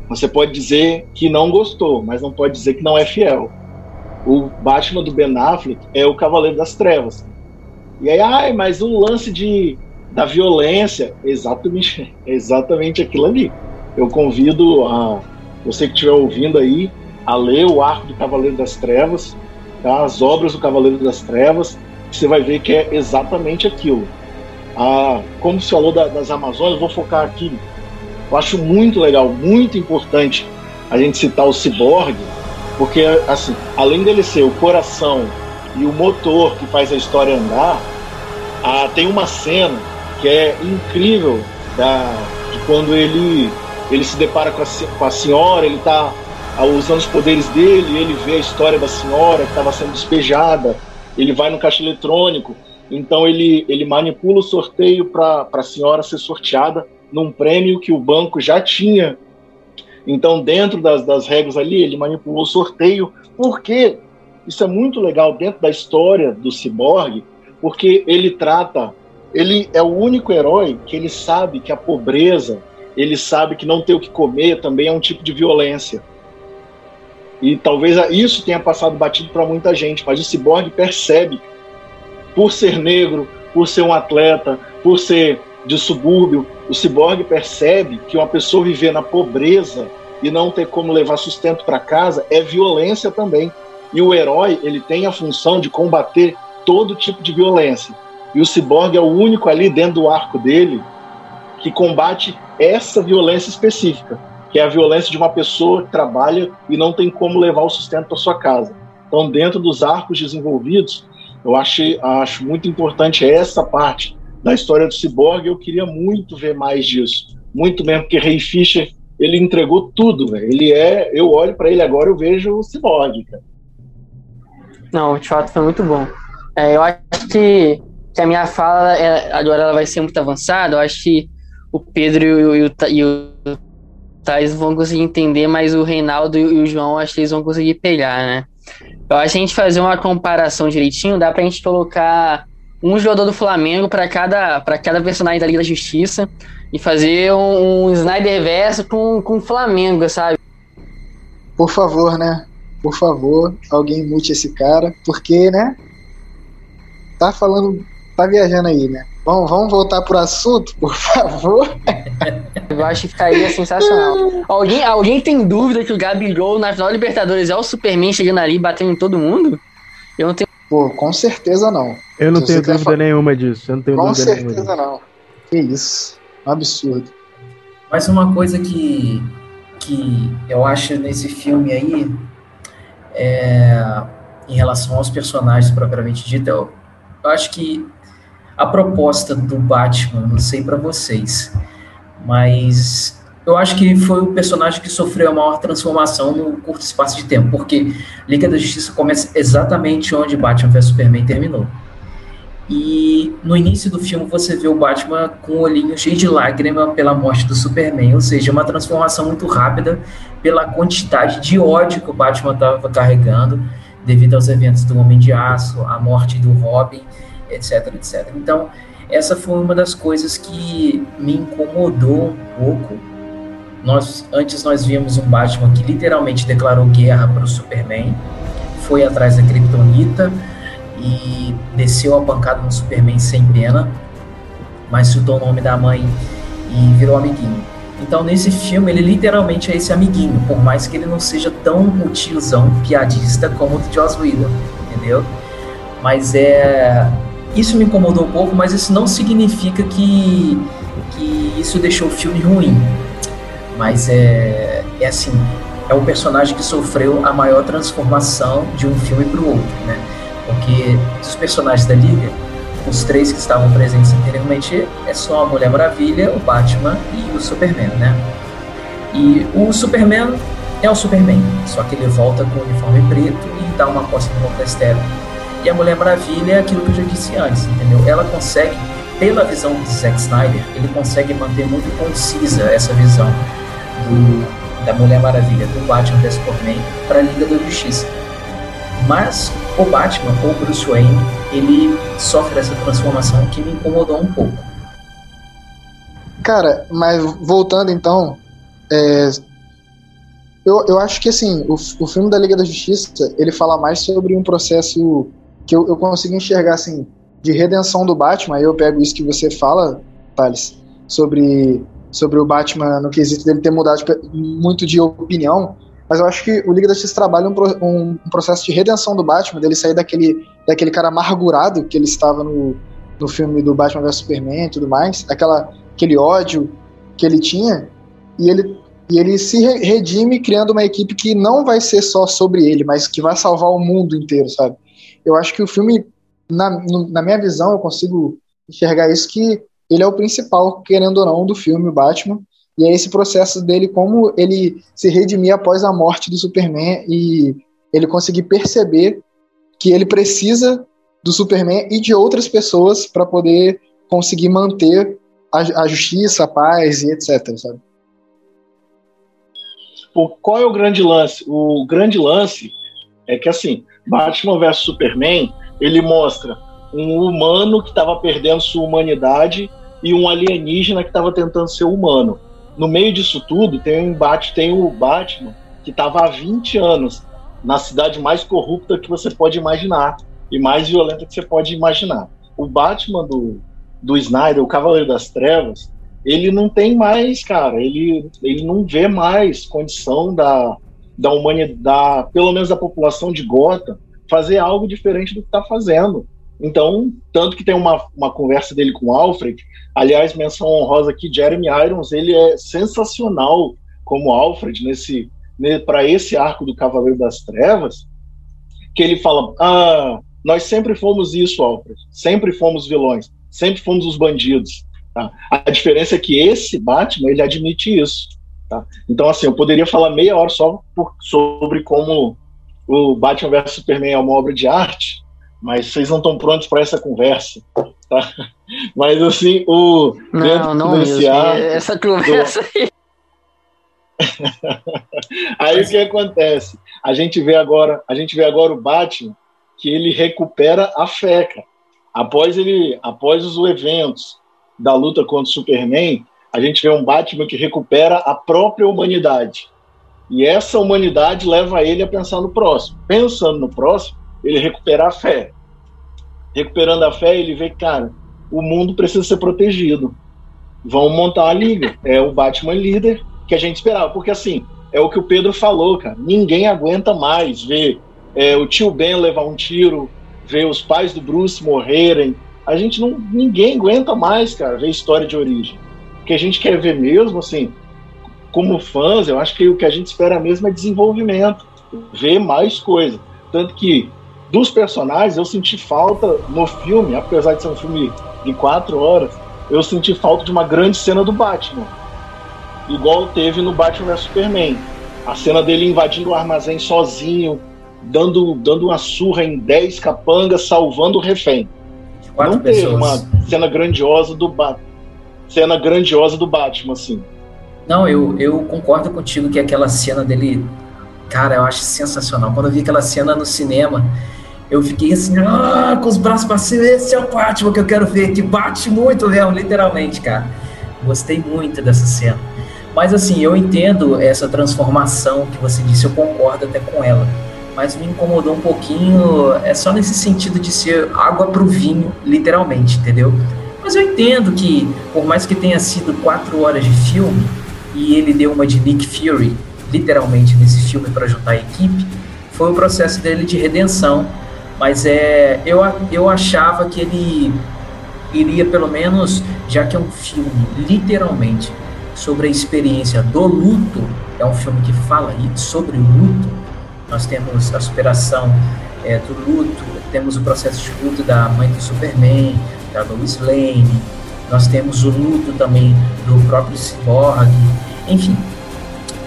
você pode dizer que não gostou, mas não pode dizer que não é fiel. O Batman do Ben Affleck é o Cavaleiro das Trevas. E aí, ai, mas o lance de, da violência, exatamente, exatamente aquilo ali. Eu convido a você que estiver ouvindo aí, a ler o Arco do Cavaleiro das Trevas, tá? as obras do Cavaleiro das Trevas, você vai ver que é exatamente aquilo. Ah, como se falou da, das Amazonas, vou focar aqui. Eu acho muito legal, muito importante a gente citar o Cyborg, porque assim, além dele ser o coração e o motor que faz a história andar, ah, tem uma cena que é incrível da, de quando ele ele se depara com a, com a senhora, ele está ah, usando os poderes dele, ele vê a história da senhora que estava sendo despejada, ele vai no caixa eletrônico, então ele, ele manipula o sorteio para a senhora ser sorteada num prêmio que o banco já tinha. Então, dentro das, das regras ali, ele manipulou o sorteio, porque isso é muito legal dentro da história do ciborgue, porque ele trata, ele é o único herói que ele sabe que a pobreza ele sabe que não ter o que comer também é um tipo de violência. E talvez isso tenha passado batido para muita gente, mas o ciborgue percebe, por ser negro, por ser um atleta, por ser de subúrbio, o ciborgue percebe que uma pessoa viver na pobreza e não ter como levar sustento para casa é violência também. E o herói, ele tem a função de combater todo tipo de violência. E o ciborgue é o único ali dentro do arco dele que combate essa violência específica. que é a violência de uma pessoa que trabalha e não tem como levar o sustento para sua casa. Então, dentro dos arcos desenvolvidos, eu achei, acho muito importante essa parte da história do Cyborg. Eu queria muito ver mais disso, muito mesmo, porque Ray Fisher ele entregou tudo. Ele é, eu olho para ele agora eu vejo o Cyborg, cara. Não, de fato foi muito bom. É, eu acho que, que a minha fala é, agora ela vai ser muito avançada. Eu acho que o Pedro e o, e o, o Thais vão conseguir entender, mas o Reinaldo e o João acho que eles vão conseguir pegar, né? Eu acho que a gente fazer uma comparação direitinho, dá pra gente colocar um jogador do Flamengo para cada, pra cada personagem da Liga da Justiça e fazer um, um Snyder verso com, com o Flamengo, sabe? Por favor, né? Por favor, alguém mute esse cara, porque, né? Tá falando, tá viajando aí, né? Vamos, vamos voltar pro assunto, por favor. Eu acho que ficaria sensacional. Alguém, alguém tem dúvida que o Gabigol na final da Libertadores é o Superman chegando ali batendo em todo mundo? Eu não tenho. Pô, com certeza não. Eu não Se tenho dúvida fa... nenhuma disso. Eu não tenho com dúvida certeza não. Que isso. Um absurdo. Mas uma coisa que, que eu acho nesse filme aí, é, em relação aos personagens propriamente dito, eu, eu acho que a proposta do Batman, não sei para vocês, mas eu acho que foi o personagem que sofreu a maior transformação no curto espaço de tempo, porque Liga da Justiça começa exatamente onde Batman vs Superman terminou. E no início do filme você vê o Batman com o olhinho cheio de lágrima pela morte do Superman, ou seja, uma transformação muito rápida pela quantidade de ódio que o Batman estava carregando devido aos eventos do Homem de Aço, a morte do Robin etc, etc. Então, essa foi uma das coisas que me incomodou um pouco. Nós, antes nós víamos um Batman que literalmente declarou guerra para o Superman, foi atrás da Kryptonita e desceu a pancada no Superman sem pena, mas citou o nome da mãe e virou amiguinho. Então, nesse filme, ele literalmente é esse amiguinho, por mais que ele não seja tão tiozão piadista como o de Joss Whedon, entendeu? Mas é isso me incomodou um pouco, mas isso não significa que, que isso deixou o filme ruim. Mas é, é assim, é o personagem que sofreu a maior transformação de um filme para o outro, né? Porque os personagens da Liga, os três que estavam presentes anteriormente, é só a Mulher Maravilha, o Batman e o Superman, né? E o Superman é o Superman, só que ele volta com o uniforme preto e dá uma costa no Castelo e a Mulher Maravilha é aquilo que eu já disse antes, entendeu? Ela consegue, pela visão de Zack Snyder, ele consegue manter muito concisa essa visão do, da Mulher Maravilha, do Batman vs Superman, para a Liga da Justiça. Mas o Batman, ou Bruce Wayne, ele sofre essa transformação que me incomodou um pouco. Cara, mas voltando então, é, eu, eu acho que assim, o, o filme da Liga da Justiça, ele fala mais sobre um processo que eu, eu consigo enxergar assim de redenção do Batman. Aí eu pego isso que você fala, Thales, sobre sobre o Batman no quesito dele ter mudado muito de opinião, mas eu acho que o Liga da Justiça trabalha um, um, um, processo de redenção do Batman, dele sair daquele, daquele cara amargurado que ele estava no, no filme do Batman vs Superman e tudo mais, aquela, aquele ódio que ele tinha, e ele, e ele se redime criando uma equipe que não vai ser só sobre ele, mas que vai salvar o mundo inteiro, sabe? Eu acho que o filme, na, na minha visão, eu consigo enxergar isso que ele é o principal, querendo ou não, do filme, o Batman. E é esse processo dele, como ele se redimir após a morte do Superman e ele conseguir perceber que ele precisa do Superman e de outras pessoas para poder conseguir manter a, a, justiça, a paz e etc. Sabe? Qual é o grande lance? O grande lance é que assim, Batman vs Superman, ele mostra um humano que estava perdendo sua humanidade e um alienígena que estava tentando ser humano. No meio disso tudo, tem um embate, tem o Batman que estava há 20 anos na cidade mais corrupta que você pode imaginar e mais violenta que você pode imaginar. O Batman do, do Snyder, o Cavaleiro das Trevas, ele não tem mais, cara, ele, ele não vê mais condição da, da humanidade, pelo menos da população de Gotham, fazer algo diferente do que está fazendo. Então, tanto que tem uma, uma conversa dele com Alfred, aliás, menção honrosa aqui, Jeremy Irons, ele é sensacional como Alfred nesse para esse arco do Cavaleiro das Trevas, que ele fala: "Ah, nós sempre fomos isso, Alfred. Sempre fomos vilões, sempre fomos os bandidos." Tá? A diferença é que esse Batman ele admite isso. Tá? Então, assim, eu poderia falar meia hora só por, sobre como o Batman vs Superman é uma obra de arte, mas vocês não estão prontos para essa conversa. Tá? Mas, assim, o. Não, não mesmo. Essa conversa do... aí. aí o que acontece? A gente vê agora, a gente vê agora o Batman que ele recupera a fé, cara. Após ele, após os eventos da luta contra o Superman, a gente vê um Batman que recupera a própria humanidade. E essa humanidade leva ele a pensar no próximo. Pensando no próximo, ele recupera a fé. Recuperando a fé, ele vê, cara, o mundo precisa ser protegido. Vão montar a liga. É o Batman líder que a gente esperava. Porque assim, é o que o Pedro falou, cara. Ninguém aguenta mais ver é, o tio Ben levar um tiro, ver os pais do Bruce morrerem. A gente não. Ninguém aguenta mais, cara, ver história de origem que a gente quer ver mesmo, assim, como fãs, eu acho que o que a gente espera mesmo é desenvolvimento, ver mais coisa. Tanto que dos personagens eu senti falta no filme, apesar de ser um filme de quatro horas, eu senti falta de uma grande cena do Batman. Igual teve no Batman vs Superman. A cena dele invadindo o armazém sozinho, dando, dando uma surra em 10 capangas, salvando o refém. Não teve uma cena grandiosa do Batman cena grandiosa do Batman, assim. Não, eu, eu concordo contigo que aquela cena dele, cara, eu acho sensacional. Quando eu vi aquela cena no cinema, eu fiquei assim, ah, com os braços para cima, esse é o Batman que eu quero ver, que bate muito mesmo, literalmente, cara. Gostei muito dessa cena. Mas assim, eu entendo essa transformação que você disse, eu concordo até com ela. Mas me incomodou um pouquinho, é só nesse sentido de ser água pro vinho, literalmente, entendeu? Mas eu entendo que, por mais que tenha sido quatro horas de filme, e ele deu uma de Nick Fury, literalmente, nesse filme para juntar a equipe, foi o processo dele de redenção. Mas é, eu, eu achava que ele iria, pelo menos, já que é um filme, literalmente, sobre a experiência do luto, é um filme que fala sobre o luto. Nós temos a superação é, do luto, temos o processo de luto da mãe do Superman, da Lois Lane, nós temos o luto também do próprio Cyborg, enfim.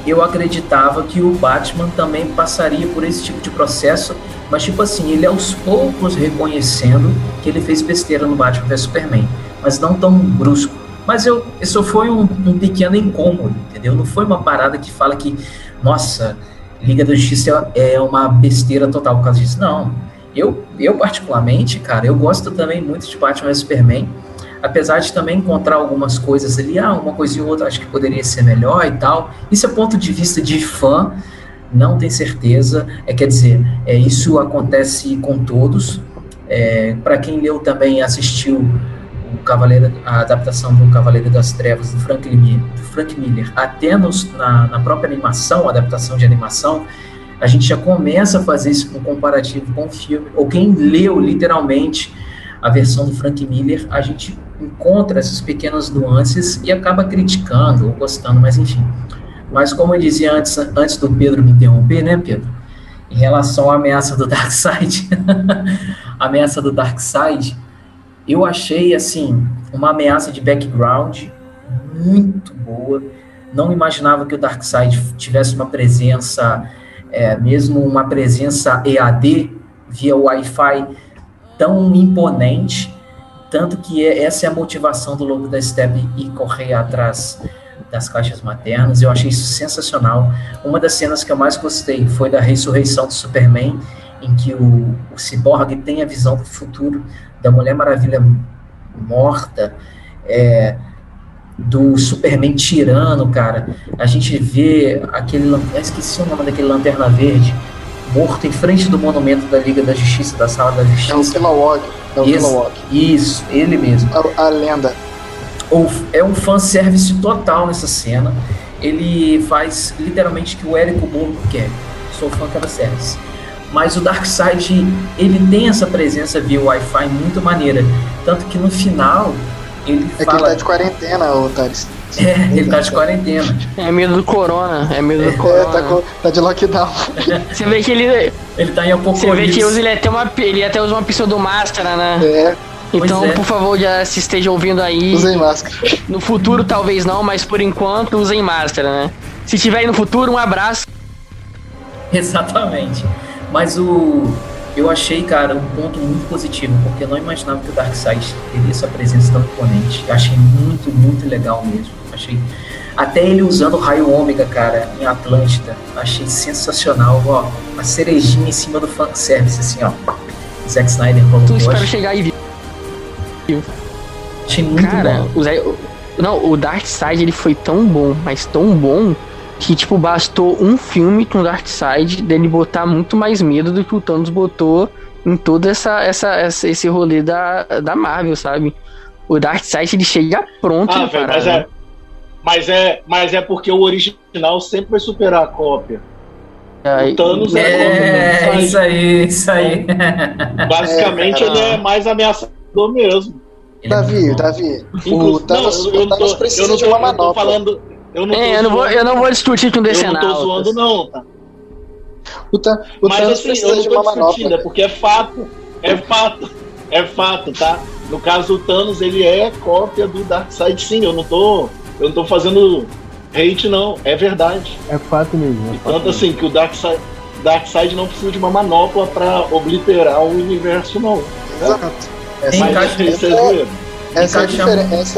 Eu acreditava que o Batman também passaria por esse tipo de processo, mas tipo assim, ele aos poucos reconhecendo que ele fez besteira no Batman vs Superman, mas não tão brusco. Mas eu, isso foi um, um pequeno incômodo, entendeu? Não foi uma parada que fala que, nossa, Liga da Justiça é uma besteira total por causa disso. Não, eu, eu particularmente, cara, eu gosto também muito de Batman e Superman, apesar de também encontrar algumas coisas ali, ah, uma coisa e outra acho que poderia ser melhor e tal. Isso é ponto de vista de fã, não tem certeza. É quer dizer, é, isso acontece com todos. É, Para quem leu também, assistiu o Cavaleiro, a adaptação do Cavaleiro das Trevas do Frank Miller, do Frank Miller até nos, na, na própria animação, adaptação de animação, a gente já começa a fazer com comparativo com o filme, ou quem leu literalmente a versão do Frank Miller, a gente encontra essas pequenas nuances e acaba criticando ou gostando, mas enfim. Mas como eu dizia antes, antes do Pedro me interromper, né, Pedro? Em relação à ameaça do Darkseid, a ameaça do Darkseid, eu achei assim uma ameaça de background muito boa. Não imaginava que o Darkseid tivesse uma presença é, mesmo uma presença EAD via Wi-Fi tão imponente, tanto que é, essa é a motivação do logo da Step e correr atrás das caixas maternas. Eu achei isso sensacional. Uma das cenas que eu mais gostei foi da ressurreição do Superman, em que o, o Cyborg tem a visão do futuro da Mulher Maravilha morta. É, do Superman tirano, cara. A gente vê aquele. Eu esqueci o nome daquele Lanterna Verde morto em frente do monumento da Liga da Justiça, da Sala da Justiça. É o Kilowog. É o Kilowog. Isso, ele mesmo. A, a lenda. é um fanservice total nessa cena. Ele faz literalmente o que o Érico Borgo quer. Sou fã cada service. Mas o Darkseid, ele tem essa presença via Wi-Fi muito maneira. Tanto que no final, ele é fala... que ele tá de quarentena, o Thales. É, ele tá de quarentena. É medo do corona, é medo do corona. É, tá, tá de lockdown. Você vê que ele. Ele tá em apocalipse. Você vê que ele até, uma, ele até usa uma pseudomáscara, né? É. Então, é. por favor, já se esteja ouvindo aí. Usem máscara. No futuro, talvez não, mas por enquanto, usem máscara, né? Se tiver aí no futuro, um abraço. Exatamente. Mas o. Eu achei, cara, um ponto muito positivo, porque eu não imaginava que o Darkseid teria essa presença tão imponente. Eu achei muito, muito legal mesmo. Achei. Até ele usando o raio ômega, cara, em Atlântida. Achei sensacional, ó. A cerejinha em cima do fanservice, assim, ó. Zack Snyder colocou. Tu espera chegar e viu. Achei muito Cara, bom. o Zé, não, o Darkseid ele foi tão bom, mas tão bom que tipo bastou um filme com o Darkseid dele botar muito mais medo do que o Thanos botou em todo essa, essa, essa- esse rolê da, da Marvel, sabe? O Darkseid ele chega pronto Ah, velho, parada. mas é, mas, é, mas é porque o original sempre vai superar a cópia. Aí- o Thanos é- É, Darkseid. isso aí, isso aí. Basicamente, É, ele é mais ameaçador mesmo. É Davi. Davi, o Thanos, não, eu o Thanos tô, precisa eu não de tô, uma eu tô manopla. falando. Eu não, É, eu não, vou, eu não vou discutir com o eu não tô Decenaltas. zoando, não, tá? O, o Mas assim, eu precisa não de tô uma discutindo, é porque é fato. É fato. É fato, tá? No caso do Thanos, ele é cópia do Darkseid, sim. Eu não tô. Eu não tô fazendo hate, não. É verdade. É fato mesmo. É E fato tanto mesmo. assim que o Darkseid, Darkseid não precisa de uma manopla pra obliterar o universo, não. Exato. Essa, Em Mas caixa- isso é essa, é a essa é a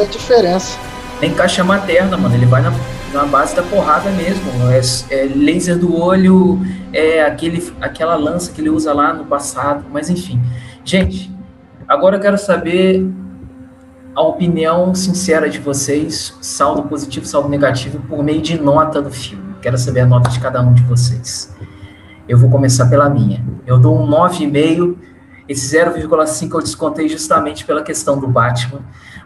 diferença. Nem caixa materna, mano. Ele vai na, na base da porrada mesmo. É, é laser do olho, é aquele, aquela lança que ele usa lá no passado. Mas enfim. Gente, agora eu quero saber a opinião sincera de vocês, saldo positivo, saldo negativo, por meio de nota do filme. Quero saber a nota de cada um de vocês. Eu vou começar pela minha. Eu dou um 9,5. Esse 0,5 eu descontei justamente pela questão do Batman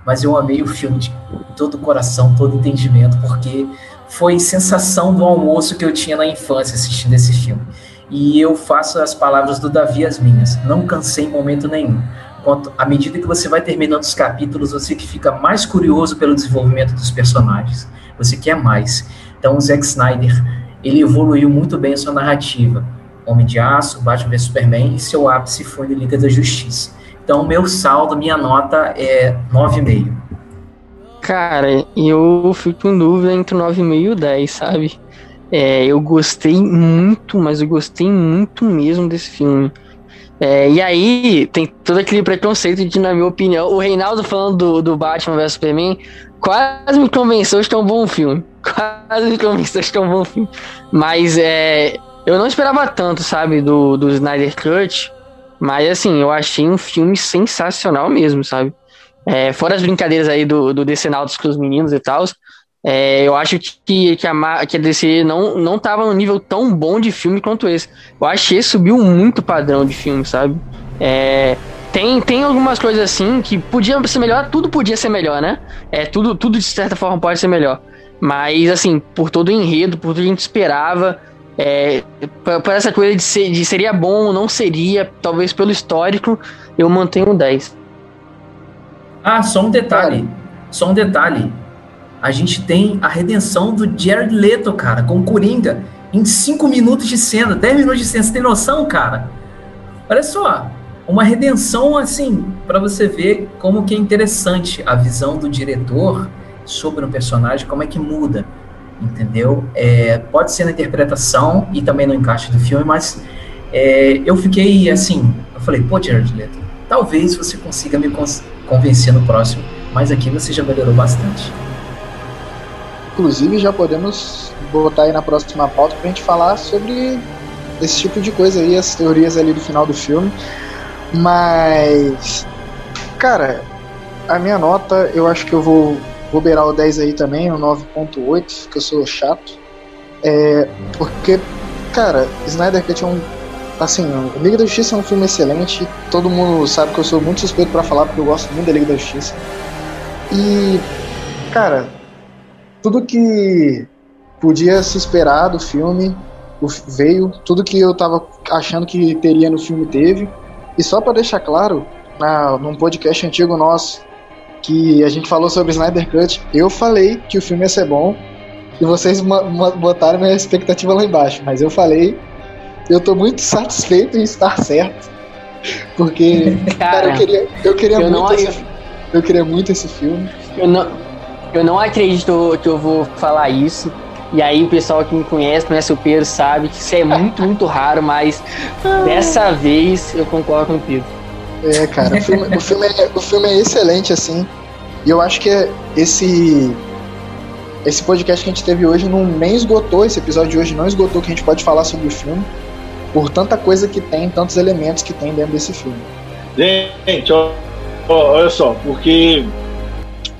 mas eu amei o filme de todo o coração, todo o entendimento, porque foi sensação do almoço que eu tinha na infância assistindo esse filme. E eu faço as palavras do Davi as minhas. Não cansei em momento nenhum. Quanto, à medida que você vai terminando os capítulos, você que fica mais curioso pelo desenvolvimento dos personagens. Você quer mais. Então, o Zack Snyder, ele evoluiu muito bem a sua narrativa. Homem de Aço, Batman vs Superman e seu ápice foi no Liga da Justiça. Então, meu saldo, minha nota é 9,5. Cara, eu fico em dúvida entre 9,5 e o 10, sabe? É, eu gostei muito, mas eu gostei muito mesmo desse filme. É, e aí, tem todo aquele preconceito de, na minha opinião, o Reinaldo falando do, do Batman vs Superman quase me convenceu de um bom filme. Quase me convenceu de um bom filme. Mas é, eu não esperava tanto, sabe, do, do Snyder Cut. Mas assim, eu achei um filme sensacional mesmo, sabe? É, fora as brincadeiras aí do, do Decenautas com os meninos e tal, é, eu acho que, que, a, que a DC não, não tava num nível tão bom de filme quanto esse. Eu achei subiu muito padrão de filme, sabe? É, tem, tem algumas coisas assim que podia ser melhor, tudo podia ser melhor, né? É, tudo, tudo de certa forma pode ser melhor. Mas, assim, por todo o enredo, por tudo que a gente esperava, é, por, essa coisa de, ser, de seria bom ou não seria, talvez pelo histórico, eu mantenho um 10. Ah, só um detalhe. Só um detalhe. A gente tem a redenção do Jared Leto, cara, com o Coringa. Em 5 minutos de cena, 10 minutos de cena. Você tem noção, cara? Olha só. Uma redenção, assim, para você ver como que é interessante a visão do diretor sobre um personagem, como é que muda. Entendeu? É, pode ser na interpretação e também no encaixe do filme, mas é, eu fiquei assim. Eu falei, pô, Jared Leto, talvez você consiga me convencer no próximo, mas aqui você já melhorou bastante. Inclusive, já podemos botar aí na próxima pauta pra gente falar sobre esse tipo de coisa aí, as teorias ali do final do filme. Mas, cara, a minha nota, eu acho que eu vou, vou beirar o 10 aí também, o 9.8, que eu sou chato. É, porque, cara, Snyder Cut é um. Assim, o Liga da Justiça é um filme excelente. Todo mundo sabe que eu sou muito suspeito pra falar, porque eu gosto muito da Liga da Justiça. E, cara, tudo que podia se esperar do filme veio, tudo que eu tava achando que teria no filme teve. E só pra deixar claro, na, num podcast antigo nosso, que a gente falou sobre Snyder Cut. Eu falei que o filme ia ser bom e vocês botaram minha expectativa lá embaixo, mas eu falei, eu tô muito satisfeito em estar certo, porque cara, cara eu queria, eu queria eu muito esse, eu, eu queria muito esse filme. Eu não, eu não acredito que eu vou falar isso. E aí o pessoal que me conhece, conhece o Pedro, sabe que isso é muito, muito raro, mas dessa vez eu concordo com o Pedro. É, cara, o filme, o filme, é, o filme é excelente, assim. E eu acho que esse esse podcast que a gente teve hoje não nem esgotou, esse episódio de hoje não esgotou que a gente pode falar sobre o filme, por tanta coisa que tem, tantos elementos que tem dentro desse filme. Gente, ó, ó, olha só, porque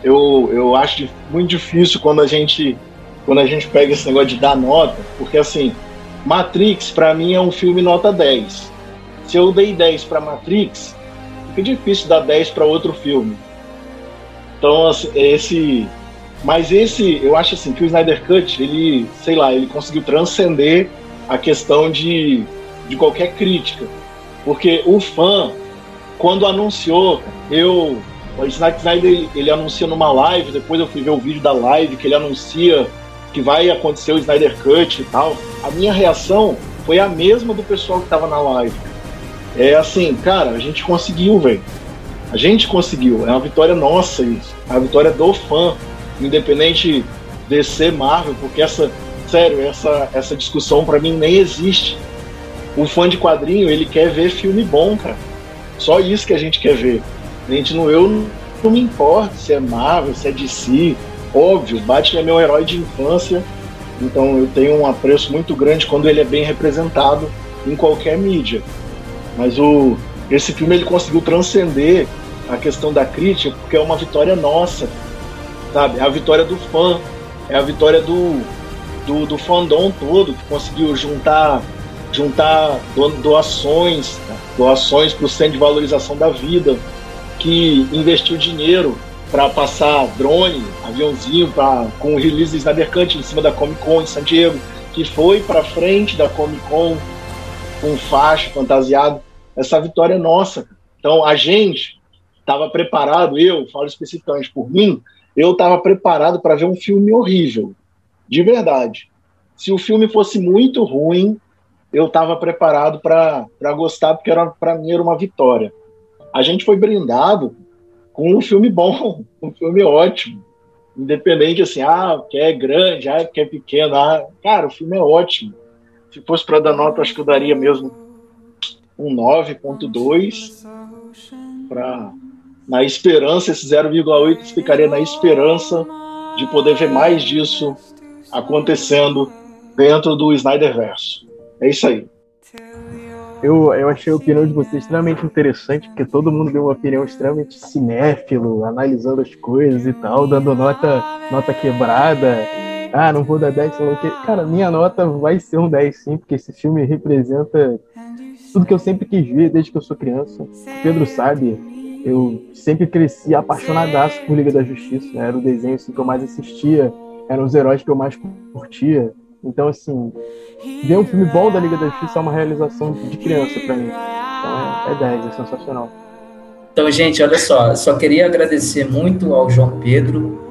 eu, eu acho muito difícil quando a gente quando a gente pega esse negócio de dar nota, porque assim, Matrix para mim é um filme nota 10. Se eu dei 10 para Matrix, fica difícil dar 10 para outro filme. Então, assim, esse mas esse, eu acho assim que o Snyder Cut, ele, sei lá, ele conseguiu transcender a questão de, de qualquer crítica. Porque o fã, quando anunciou, eu o Snyder ele anuncia numa live, depois eu fui ver o vídeo da live que ele anuncia que vai acontecer o Snyder Cut e tal. A minha reação foi a mesma do pessoal que estava na live. É assim, cara, a gente conseguiu, velho. A gente conseguiu. É uma vitória nossa isso. É uma vitória do fã, independente de ser Marvel, porque essa, sério, essa, essa discussão para mim nem existe. O fã de quadrinho, ele quer ver filme bom, cara. Só isso que a gente quer ver. Gente, não, eu não me importo se é Marvel, se é DC. Óbvio, Batman é meu herói de infância, então eu tenho um apreço muito grande quando ele é bem representado em qualquer mídia. Mas o, esse filme ele conseguiu transcender a questão da crítica porque é uma vitória nossa, sabe? É a vitória do fã, é a vitória do, do, do fandom todo que conseguiu juntar juntar doações, doações para o Centro de Valorização da Vida, que investiu dinheiro para passar drone, aviãozinho pra, com o release Snyder Cut em cima da Comic Con em San Diego, que foi para frente da Comic Con com faixa fantasiado. Essa vitória é nossa. Então a gente estava preparado, eu falo especificamente por mim, eu estava preparado para ver um filme horrível, de verdade. Se o filme fosse muito ruim, eu estava preparado para gostar, porque para mim era uma vitória a gente foi brindado com um filme bom, um filme ótimo. Independente assim, ah, que é grande, ah, que é pequeno. Ah, cara, o filme é ótimo. Se fosse para dar nota, acho que eu daria mesmo um 9.2 para na esperança, esse 0,8 ficaria na esperança de poder ver mais disso acontecendo dentro do Snyderverse. É isso aí. Eu, eu achei a opinião de vocês extremamente interessante, porque todo mundo deu uma opinião extremamente cinéfilo, analisando as coisas e tal, dando nota, nota quebrada. Ah, não vou dar 10, sei lá. Cara, minha nota vai ser um 10 sim, porque esse filme representa tudo que eu sempre quis ver desde que eu sou criança. O Pedro sabe, eu sempre cresci apaixonadaço por Liga da Justiça, né? Era o desenho assim, que eu mais assistia, eram os heróis que eu mais curtia. Então, assim, ver um filme bom da Liga da Justiça é uma realização de criança para mim. Então, é, é 10, é sensacional. Então, gente, olha só, só queria agradecer muito ao João Pedro,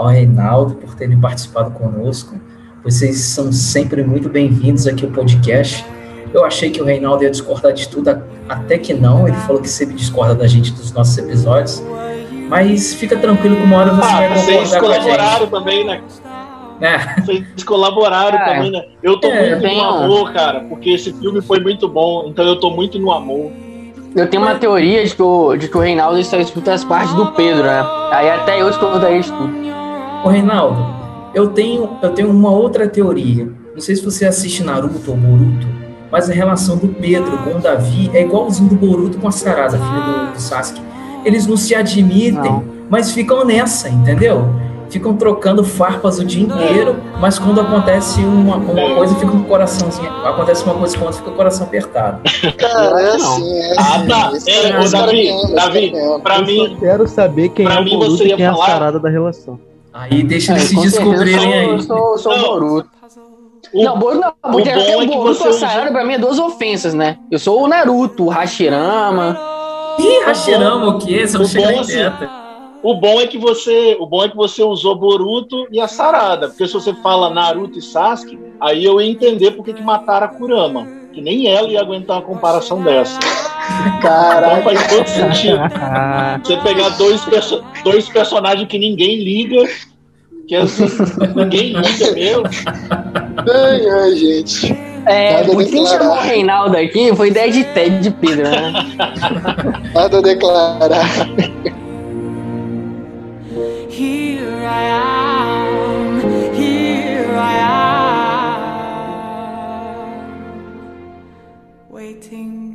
ao Reinaldo por terem participado conosco. Vocês são sempre muito bem-vindos aqui ao podcast. Eu achei que o Reinaldo ia discordar de tudo, até que não. Ele falou que sempre discorda da gente dos nossos episódios. Mas fica tranquilo que uma hora você ah, vai concordar vocês colaboraram também, né? É. Vocês colaboraram cara, também, né? Eu tô é, muito no amor, cara, porque esse filme foi muito bom, então eu tô muito no amor. Eu tenho uma teoria de que o, de que o Reinaldo só escuta as partes do Pedro, né? Aí até eu discordaria de tudo. Ô, Reinaldo, eu tenho, eu tenho uma outra teoria. Não sei se você assiste Naruto ou Boruto, mas a relação do Pedro com o Davi é igualzinho do Boruto com a Sarada, filha do, do Sasuke. Eles não se admitem, não. mas ficam nessa, entendeu? ficam trocando farpas o dia inteiro, mas quando acontece uma, uma coisa, fica com o coraçãozinho. Acontece uma coisa com outra, fica o coração apertado. Cara, é assim, é ah, assim. Ah, tá. É, Davi, Davi, pra mim. quero saber quem é o Boruto e quem é a sarada da relação. Aí deixa eles é, se descobrirem aí. Eu sou, sou o Boruto. O, não, Boruto não, porque até o, é Boruto e a Sarada pra mim é duas ofensas, né? Eu sou o Naruto, o Hashirama. Ih, Hashirama o quê? São chega assim, O bom é que você, o bom é que você usou Boruto e a Sarada, porque se você fala Naruto e Sasuke, aí eu ia entender por que, que mataram a Kurama, que nem ela ia aguentar uma comparação dessa. Caraca. Então faz todo sentido. Você pegar dois, perso dois personagens que ninguém liga, que assim, ninguém liga mesmo. Ai, ai, gente. É, o que chamou o Reinaldo aqui foi ideia de Ted de Pedro, né? Nada a declarar. Here I am, here I am, waiting.